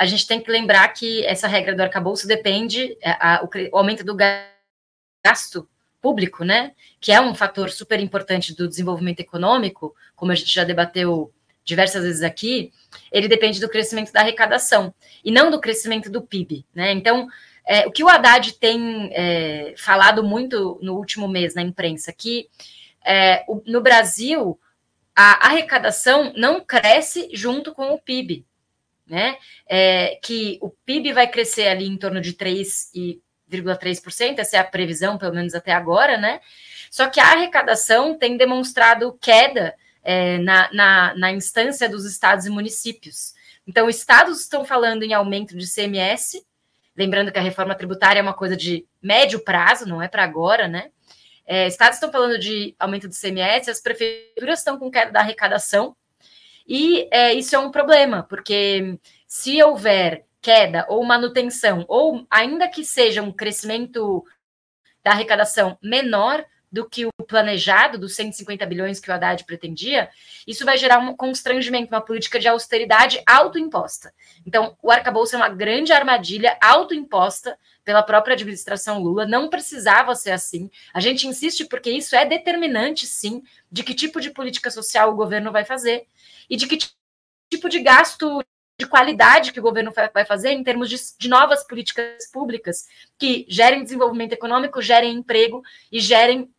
a gente tem que lembrar que essa regra do arcabouço depende, é, a, o, o, aumento do gasto público, né, que é um fator super importante do desenvolvimento econômico, como a gente já debateu diversas vezes aqui, ele depende do crescimento da arrecadação e não do crescimento do PIB, né? Então, é, o que o Haddad tem é, falado muito no último mês na imprensa, que é, o, no Brasil a arrecadação não cresce junto com o PIB né? É, que o PIB vai crescer ali em torno de 3,3%, essa é a previsão, pelo menos até agora, né? Só que a arrecadação tem demonstrado queda é, na, na, na instância dos estados e municípios. Então, estados estão falando em aumento de CMS, lembrando que a reforma tributária é uma coisa de médio prazo, não é para agora, né? É, estados estão falando de aumento do CMS, as prefeituras estão com queda da arrecadação, e é, isso é um problema, porque se houver queda ou manutenção, ou ainda que seja um crescimento da arrecadação menor do que o planejado, dos 150 bilhões que o Haddad pretendia, isso vai gerar um constrangimento, uma política de austeridade autoimposta. Então, o arcabouço é uma grande armadilha autoimposta pela própria administração Lula, não precisava ser assim. A gente insiste porque isso é determinante, sim, de que tipo de política social o governo vai fazer e de que tipo de gasto de qualidade que o governo vai fazer em termos de, de, novas políticas públicas que gerem desenvolvimento econômico, gerem emprego e gerem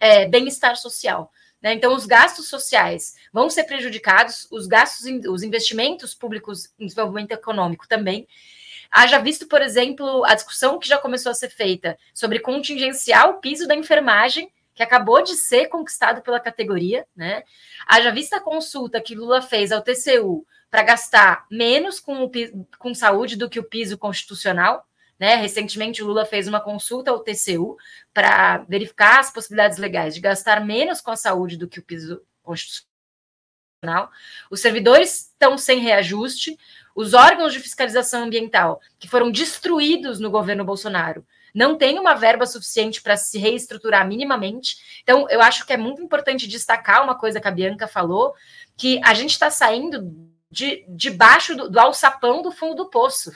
é, bem-estar social. Né? Então, os gastos sociais vão ser prejudicados, os gastos, os investimentos públicos em desenvolvimento econômico também. Haja visto, por exemplo, a discussão que já começou a ser feita sobre contingenciar o piso da enfermagem que acabou de ser conquistado pela categoria, né? Haja vista a consulta que Lula fez ao TCU para gastar menos com, o, com saúde do que o piso constitucional, né? Recentemente, o Lula fez uma consulta ao TCU para verificar as possibilidades legais de gastar menos com a saúde do que o piso constitucional. Os servidores estão sem reajuste, os órgãos de fiscalização ambiental, que foram destruídos no governo Bolsonaro, não tem uma verba suficiente para se reestruturar minimamente. Então, eu acho que é muito importante destacar uma coisa que a Bianca falou, que a gente está saindo de debaixo do, do alçapão do fundo do poço.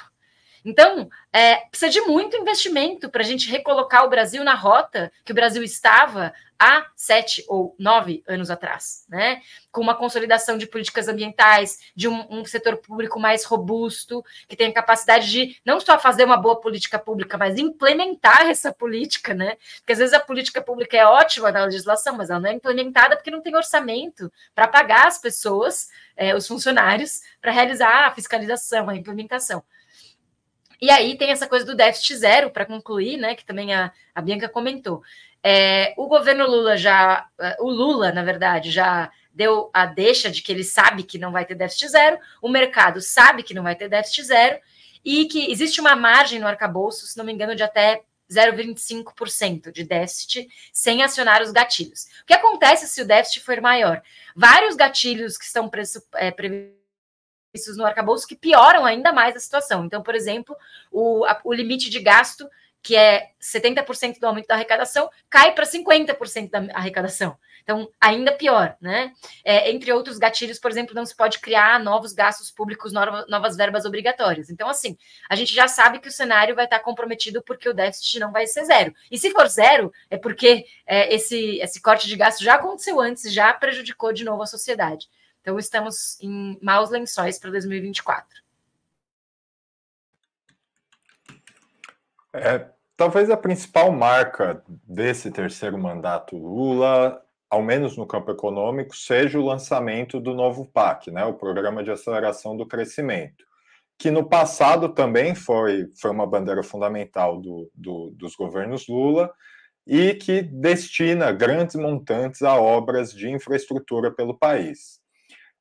Então, é, precisa de muito investimento para a gente recolocar o Brasil na rota que o Brasil estava há sete ou nove anos atrás, né? Com uma consolidação de políticas ambientais, de um, um, setor público mais robusto, que tenha capacidade de não só fazer uma boa política pública, mas implementar essa política, né? Porque às vezes a política pública é ótima na legislação, mas ela não é implementada porque não tem orçamento para pagar as pessoas, é, os funcionários, para realizar a fiscalização, a implementação. E aí tem essa coisa do déficit zero, para concluir, né? Que também a, a Bianca comentou. É, o governo Lula já, o Lula, na verdade, já deu a deixa de que ele sabe que não vai ter déficit zero, o mercado sabe que não vai ter déficit zero, e que existe uma margem no arcabouço, se não me engano, de até 0,25% de déficit sem acionar os gatilhos. O que acontece se o déficit for maior? Vários gatilhos que estão é, previstos no arcabouço que pioram ainda mais a situação. Então, por exemplo, o, a, o limite de gasto, que é 70% do aumento da arrecadação, cai para 50% da arrecadação. Então, ainda pior, né? É, entre outros gatilhos, por exemplo, não se pode criar novos gastos públicos, novas verbas obrigatórias. Então, assim, a gente já sabe que o cenário vai estar comprometido porque o déficit não vai ser zero. E se for zero, é porque é, esse, esse corte de gasto já aconteceu antes, já prejudicou de novo a sociedade. Então, estamos em maus lençóis para 2024. É, talvez a principal marca desse terceiro mandato Lula, ao menos no campo econômico, seja o lançamento do novo PAC, né, o Programa de Aceleração do Crescimento, que no passado também foi, foi uma bandeira fundamental do, do, dos governos Lula e que destina grandes montantes a obras de infraestrutura pelo país.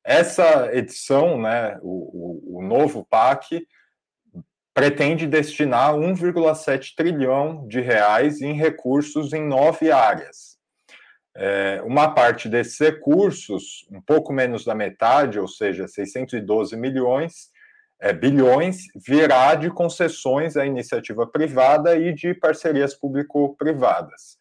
Essa edição, né, o, o, o novo PAC, pretende destinar 1,7 trilhão de reais em recursos em nove áreas. É, uma parte desses recursos, um pouco menos da metade, ou seja, 612 milhões, é, bilhões, virá de concessões à iniciativa privada e de parcerias público-privadas.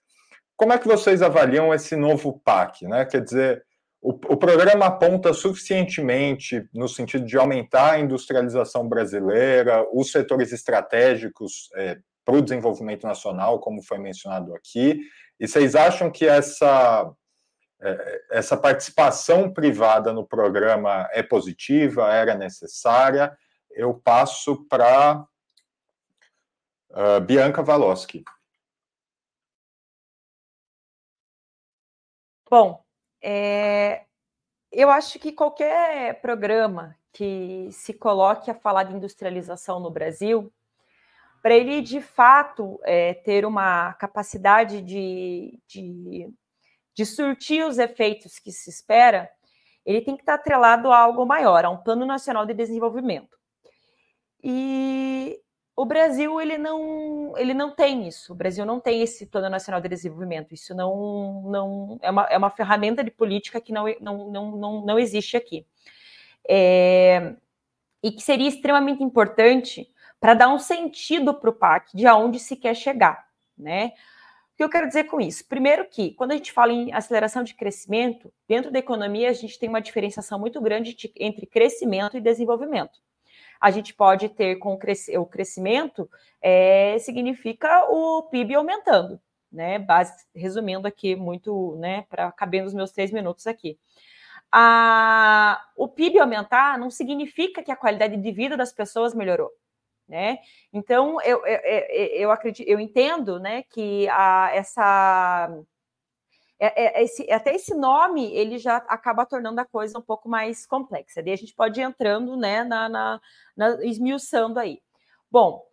Como é que vocês avaliam esse novo PAC? Né? Quer dizer, o, o, programa aponta suficientemente no sentido de aumentar a industrialização brasileira, os setores estratégicos é, para o desenvolvimento nacional, como foi mencionado aqui, e vocês acham que essa, é, essa participação privada no programa é positiva, era necessária? Eu passo para uh, Bianca Valoski. Bom, é, eu acho que qualquer programa que se coloque a falar de industrialização no Brasil, para ele de fato é, ter uma capacidade de, de, de surtir os efeitos que se espera, ele tem que estar atrelado a algo maior, a um plano nacional de desenvolvimento. E o Brasil ele não, ele não tem isso. O Brasil não tem esse plano nacional de desenvolvimento. Isso não, não é, uma, é uma ferramenta de política que não, não, não, não, não existe aqui. É, e que seria extremamente importante para dar um sentido para o PAC de aonde se quer chegar, né? O que eu quero dizer com isso? Primeiro que, quando a gente fala em aceleração de crescimento, dentro da economia a gente tem uma diferenciação muito grande entre crescimento e desenvolvimento a gente pode ter com o crescimento, é, significa o PIB aumentando, né? Base, resumindo aqui muito, né, para caber nos meus três minutos aqui. A, o PIB aumentar não significa que a qualidade de vida das pessoas melhorou. Né? Então eu, eu, eu, acredito, eu entendo né, que a, essa é, é, esse, até esse nome ele já acaba tornando a coisa um pouco mais complexa. Daí a gente pode ir entrando, né, na, na, na esmiuçando aí. Bom,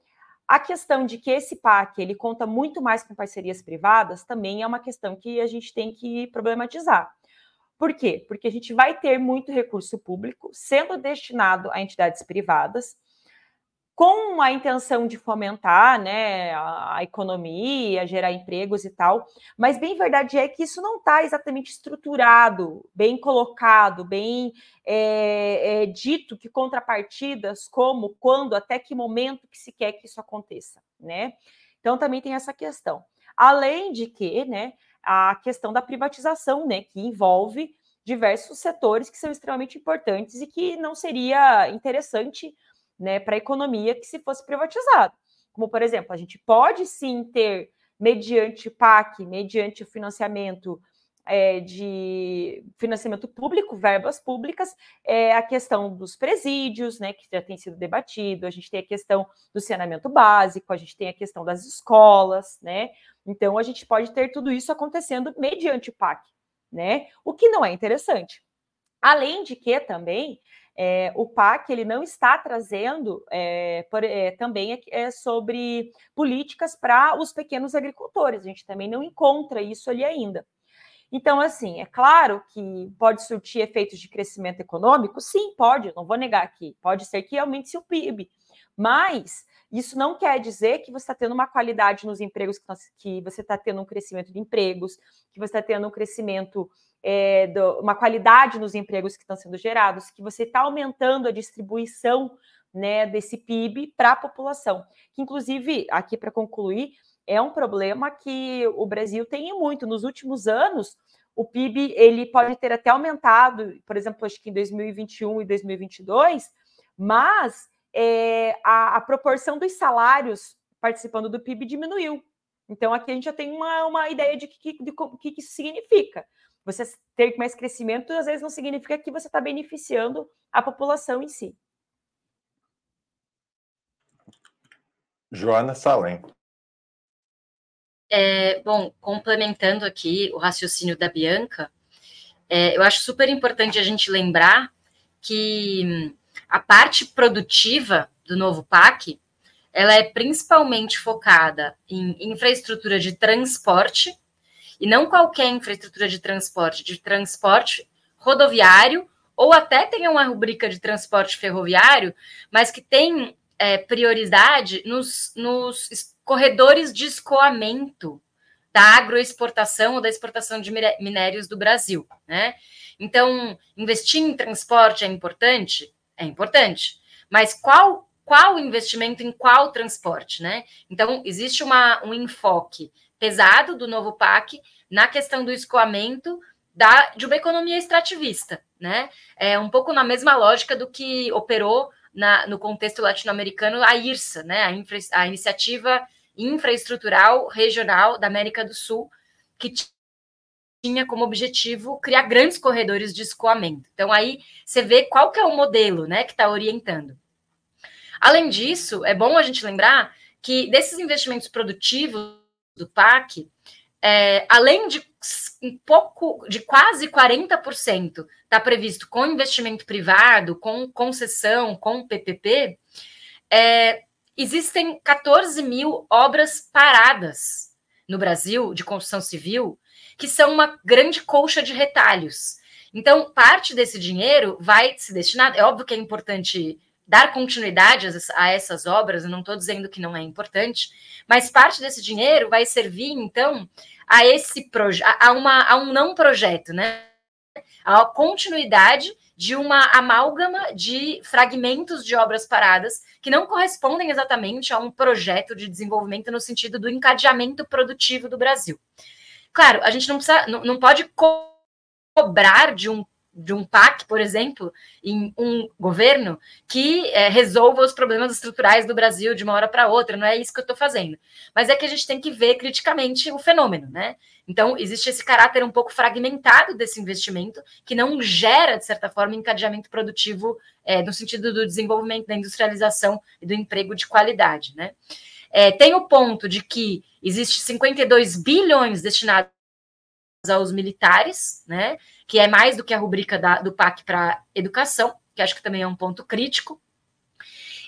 a questão de que esse PAC ele conta muito mais com parcerias privadas também é uma questão que a gente tem que problematizar. Por quê? Porque a gente vai ter muito recurso público sendo destinado a entidades privadas com a intenção de fomentar né, a, economia, gerar empregos e tal, mas bem verdade é que isso não está exatamente estruturado, bem colocado, bem é, é, dito que contrapartidas, como, quando, até que momento que se quer que isso aconteça, né? Então também tem essa questão. Além de que, né, a questão da privatização, né, que envolve diversos setores que são extremamente importantes e que não seria interessante né, para a economia que se fosse privatizado. Como, por exemplo, a gente pode sim ter, mediante PAC, mediante o financiamento é, de financiamento público, verbas públicas, é, a questão dos presídios, né, que já tem sido debatido, a gente tem a questão do saneamento básico, a gente tem a questão das escolas, né? Então a gente pode ter tudo isso acontecendo mediante PAC, né? O que não é interessante. Além de que também é, o PAC ele não está trazendo é, por, é, também é, sobre políticas para os pequenos agricultores. A gente também não encontra isso ali ainda. Então, assim, é claro que pode surtir efeitos de crescimento econômico? Sim, pode, não vou negar aqui. Pode ser que aumente o PIB, mas isso não quer dizer que você está tendo uma qualidade nos empregos, que você está tendo um crescimento de empregos, que você está tendo um crescimento é, do, uma qualidade nos empregos que estão sendo gerados, que você está aumentando a distribuição né, desse PIB para a população. Que, inclusive, aqui para concluir, é um problema que o Brasil tem muito. Nos últimos anos, o PIB ele pode ter até aumentado, por exemplo, acho que em 2021 e 2022, mas é, a, a, proporção dos salários participando do PIB diminuiu. Então, aqui a gente já tem uma, uma ideia de que, de, de, de que isso significa. Você ter mais crescimento, às vezes, não significa que você está beneficiando a população em si. Joana Salem. É, bom, complementando aqui o raciocínio da Bianca, é, eu acho super importante a gente lembrar que a parte produtiva do novo PAC ela é principalmente focada em infraestrutura de transporte e não qualquer infraestrutura de transporte, de transporte rodoviário, ou até tenha uma rubrica de transporte ferroviário, mas que tem é, prioridade nos, nos corredores de escoamento da agroexportação ou da exportação de minérios do Brasil, né? Então, investir em transporte é importante? É importante. Mas qual qual investimento em qual transporte, né? Então, existe uma, um enfoque pesado do novo PAC na questão do escoamento da, de uma economia extrativista, né? É um pouco na mesma lógica do que operou na, no contexto latino-americano a IRSA, né? A, infra, a iniciativa infraestrutural regional da América do Sul, que tinha como objetivo criar grandes corredores de escoamento. Então aí você vê qual que é o modelo, né, que está orientando. Além disso, é bom a gente lembrar que desses investimentos produtivos do PAC, é, além de um pouco, de quase 40% está previsto com investimento privado, com concessão, com PPP, é, existem 14 mil obras paradas no Brasil de construção civil, que são uma grande colcha de retalhos. Então, parte desse dinheiro vai se destinar. É óbvio que é importante dar continuidade a essas obras, eu não estou dizendo que não é importante, mas parte desse dinheiro vai servir, então, a esse projeto, a, uma, a um não projeto, né? A continuidade de uma amálgama de fragmentos de obras paradas que não correspondem exatamente a um projeto de desenvolvimento no sentido do encadeamento produtivo do Brasil. Claro, a gente não precisa, não, não pode cobrar de um de um PAC, por exemplo, em um governo que é, resolva os problemas estruturais do Brasil de uma hora para outra. Não é isso que eu estou fazendo. Mas é que a gente tem que ver criticamente o fenômeno, né? Então, existe esse caráter um pouco fragmentado desse investimento, que não gera, de certa forma, encadeamento produtivo é, no sentido do desenvolvimento, da industrialização e do emprego de qualidade, né? É, tem o ponto de que existe 52 bilhões destinados aos militares, né? Que é mais do que a rubrica da, do PAC para educação, que acho que também é um ponto crítico.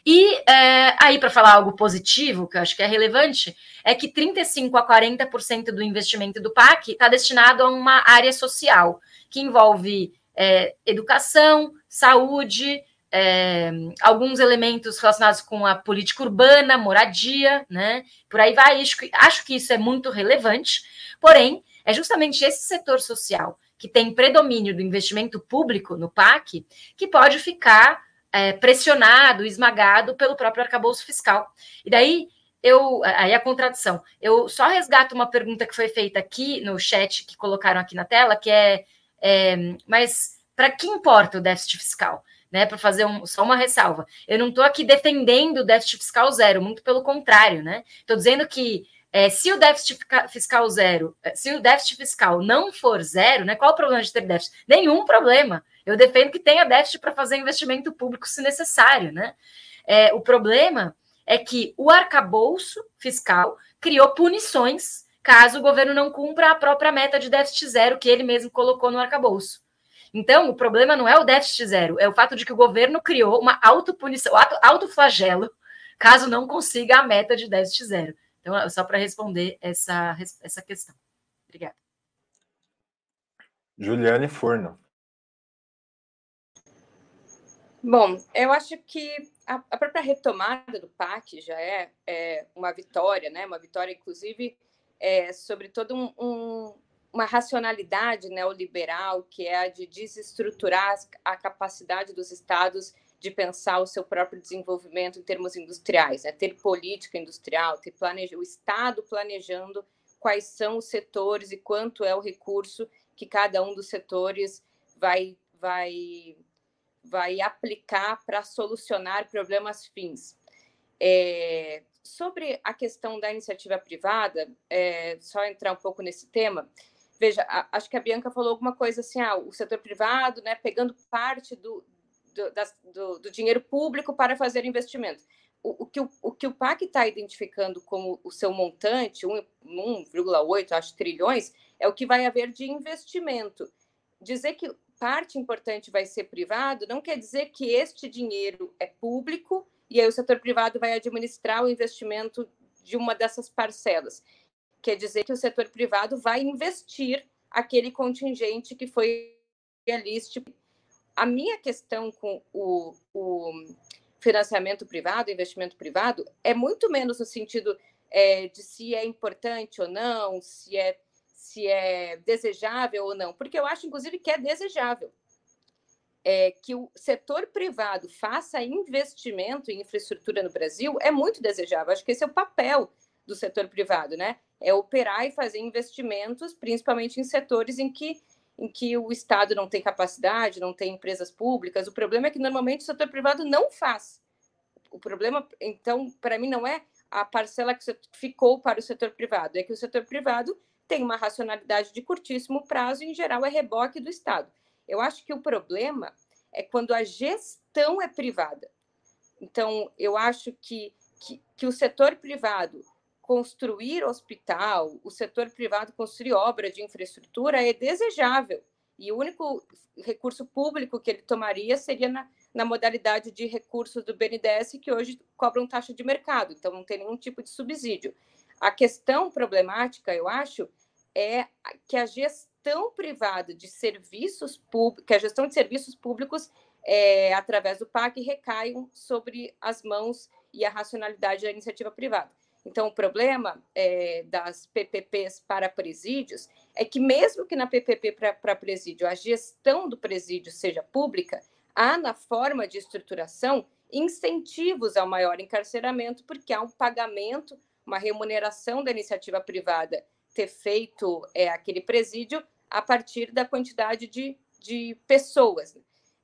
E é, aí, para falar algo positivo, que eu acho que é relevante, é que 35% a 40% do investimento do PAC está destinado a uma área social, que envolve é, educação, saúde, é, alguns elementos relacionados com a política urbana, moradia, né? Por aí vai. Acho que, acho que isso é muito relevante, porém, é justamente esse setor social que tem predomínio do investimento público no PAC que pode ficar é, pressionado, esmagado pelo próprio arcabouço fiscal. E daí eu aí a contradição. Eu só resgato uma pergunta que foi feita aqui no chat que colocaram aqui na tela, que é, é mas para que importa o déficit fiscal? Né, para fazer um, só uma ressalva. Eu não estou aqui defendendo o déficit fiscal zero, muito pelo contrário, né? Estou dizendo que é, se o déficit fiscal zero, é, se o déficit fiscal não for zero, né, qual o problema de ter déficit? Nenhum problema. Eu defendo que tenha déficit para fazer investimento público se necessário, né? É, o problema é que o arcabouço fiscal criou punições caso o governo não cumpra a própria meta de déficit zero que ele mesmo colocou no arcabouço. Então, o problema não é o déficit zero, é o fato de que o governo criou uma autopunição, autoflagelo, caso não consiga a meta de déficit zero. Então, só para responder essa, essa questão. Obrigada. Juliane Furno. Bom, eu acho que a, a própria retomada do PAC já é, é, uma vitória, né? Uma vitória, inclusive, é, sobre todo um, um, uma racionalidade neoliberal que é a de desestruturar a capacidade dos estados de pensar o seu próprio desenvolvimento em termos industriais, né? ter política industrial, ter planeja, o Estado planejando quais são os setores e quanto é o recurso que cada um dos setores vai, vai, vai aplicar para solucionar problemas fins. É, sobre a questão da iniciativa privada, é, só entrar um pouco nesse tema, veja, a, acho que a Bianca falou alguma coisa assim, ah, o setor privado, né, pegando parte do, do, das, do, do dinheiro público para fazer investimento. O, o, que, o, o que o PAC está identificando como o seu montante, 1,8, acho, trilhões, é o que vai haver de investimento. Dizer que parte importante vai ser privado não quer dizer que este dinheiro é público e aí o setor privado vai administrar o investimento de uma dessas parcelas. Quer dizer que o setor privado vai investir aquele contingente que foi ali a minha questão com o, o, financiamento privado, investimento privado, é muito menos no sentido é, de se é importante ou não, se é, se é desejável ou não, porque eu acho, inclusive, que é desejável. É, que o setor privado faça investimento em infraestrutura no Brasil é muito desejável. Acho que esse é o papel do setor privado, né? É operar e fazer investimentos, principalmente em setores em que, em que o Estado não tem capacidade, não tem empresas públicas. O problema é que normalmente o setor privado não faz. O problema, então, para mim, não é a parcela que ficou para o setor privado, é que o setor privado tem uma racionalidade de curtíssimo prazo e, em geral, é reboque do Estado. Eu acho que o problema é quando a gestão é privada. Então, eu acho que, que, que o setor privado construir hospital, o setor privado construir obra de infraestrutura é desejável. E o único recurso público que ele tomaria seria na, na modalidade de recursos do BNDES, que hoje cobram taxa de mercado, então não tem nenhum tipo de subsídio. A questão problemática, eu acho, é que a gestão privada de serviços públicos, que a gestão de serviços públicos, é, através do PAC, recaiam sobre as mãos e a racionalidade da iniciativa privada. Então, o problema é, das PPPs para presídios é que, mesmo que na PPP para presídio a gestão do presídio seja pública, há na forma de estruturação incentivos ao maior encarceramento, porque há um pagamento, uma remuneração da iniciativa privada ter feito é, aquele presídio a partir da quantidade de, de pessoas.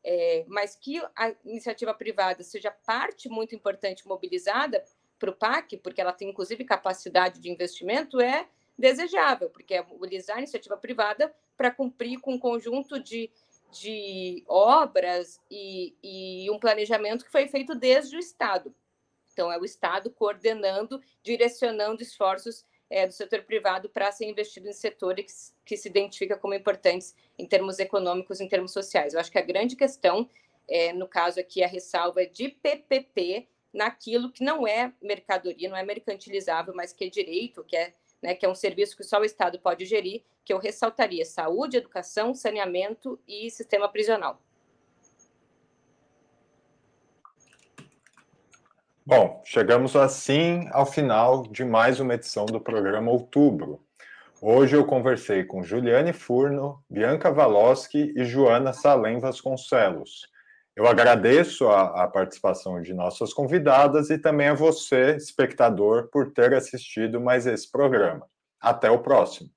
É, mas que a iniciativa privada seja parte muito importante mobilizada para o PAC, porque ela tem inclusive capacidade de investimento, é desejável, porque é mobilizar a iniciativa privada para cumprir com um conjunto de de obras e, e um planejamento que foi feito desde o Estado. Então, é o Estado coordenando, direcionando esforços é, do setor privado para ser investido em setores que, que, se identifica como importantes em termos econômicos, em termos sociais. Eu acho que a grande questão, é, no caso aqui, a ressalva é de PPP naquilo que não é mercadoria, não é mercantilizável, mas que é direito, que é né, que é um serviço que só o Estado pode gerir, que eu ressaltaria saúde, educação, saneamento e sistema prisional. Bom, chegamos assim ao final de mais uma edição do programa Outubro. Hoje eu conversei com Juliane Furno, Bianca Valoski e Joana Salem Vasconcelos. Eu agradeço a, a, participação de nossas convidadas e também a você, espectador, por ter assistido mais esse programa. Até o próximo.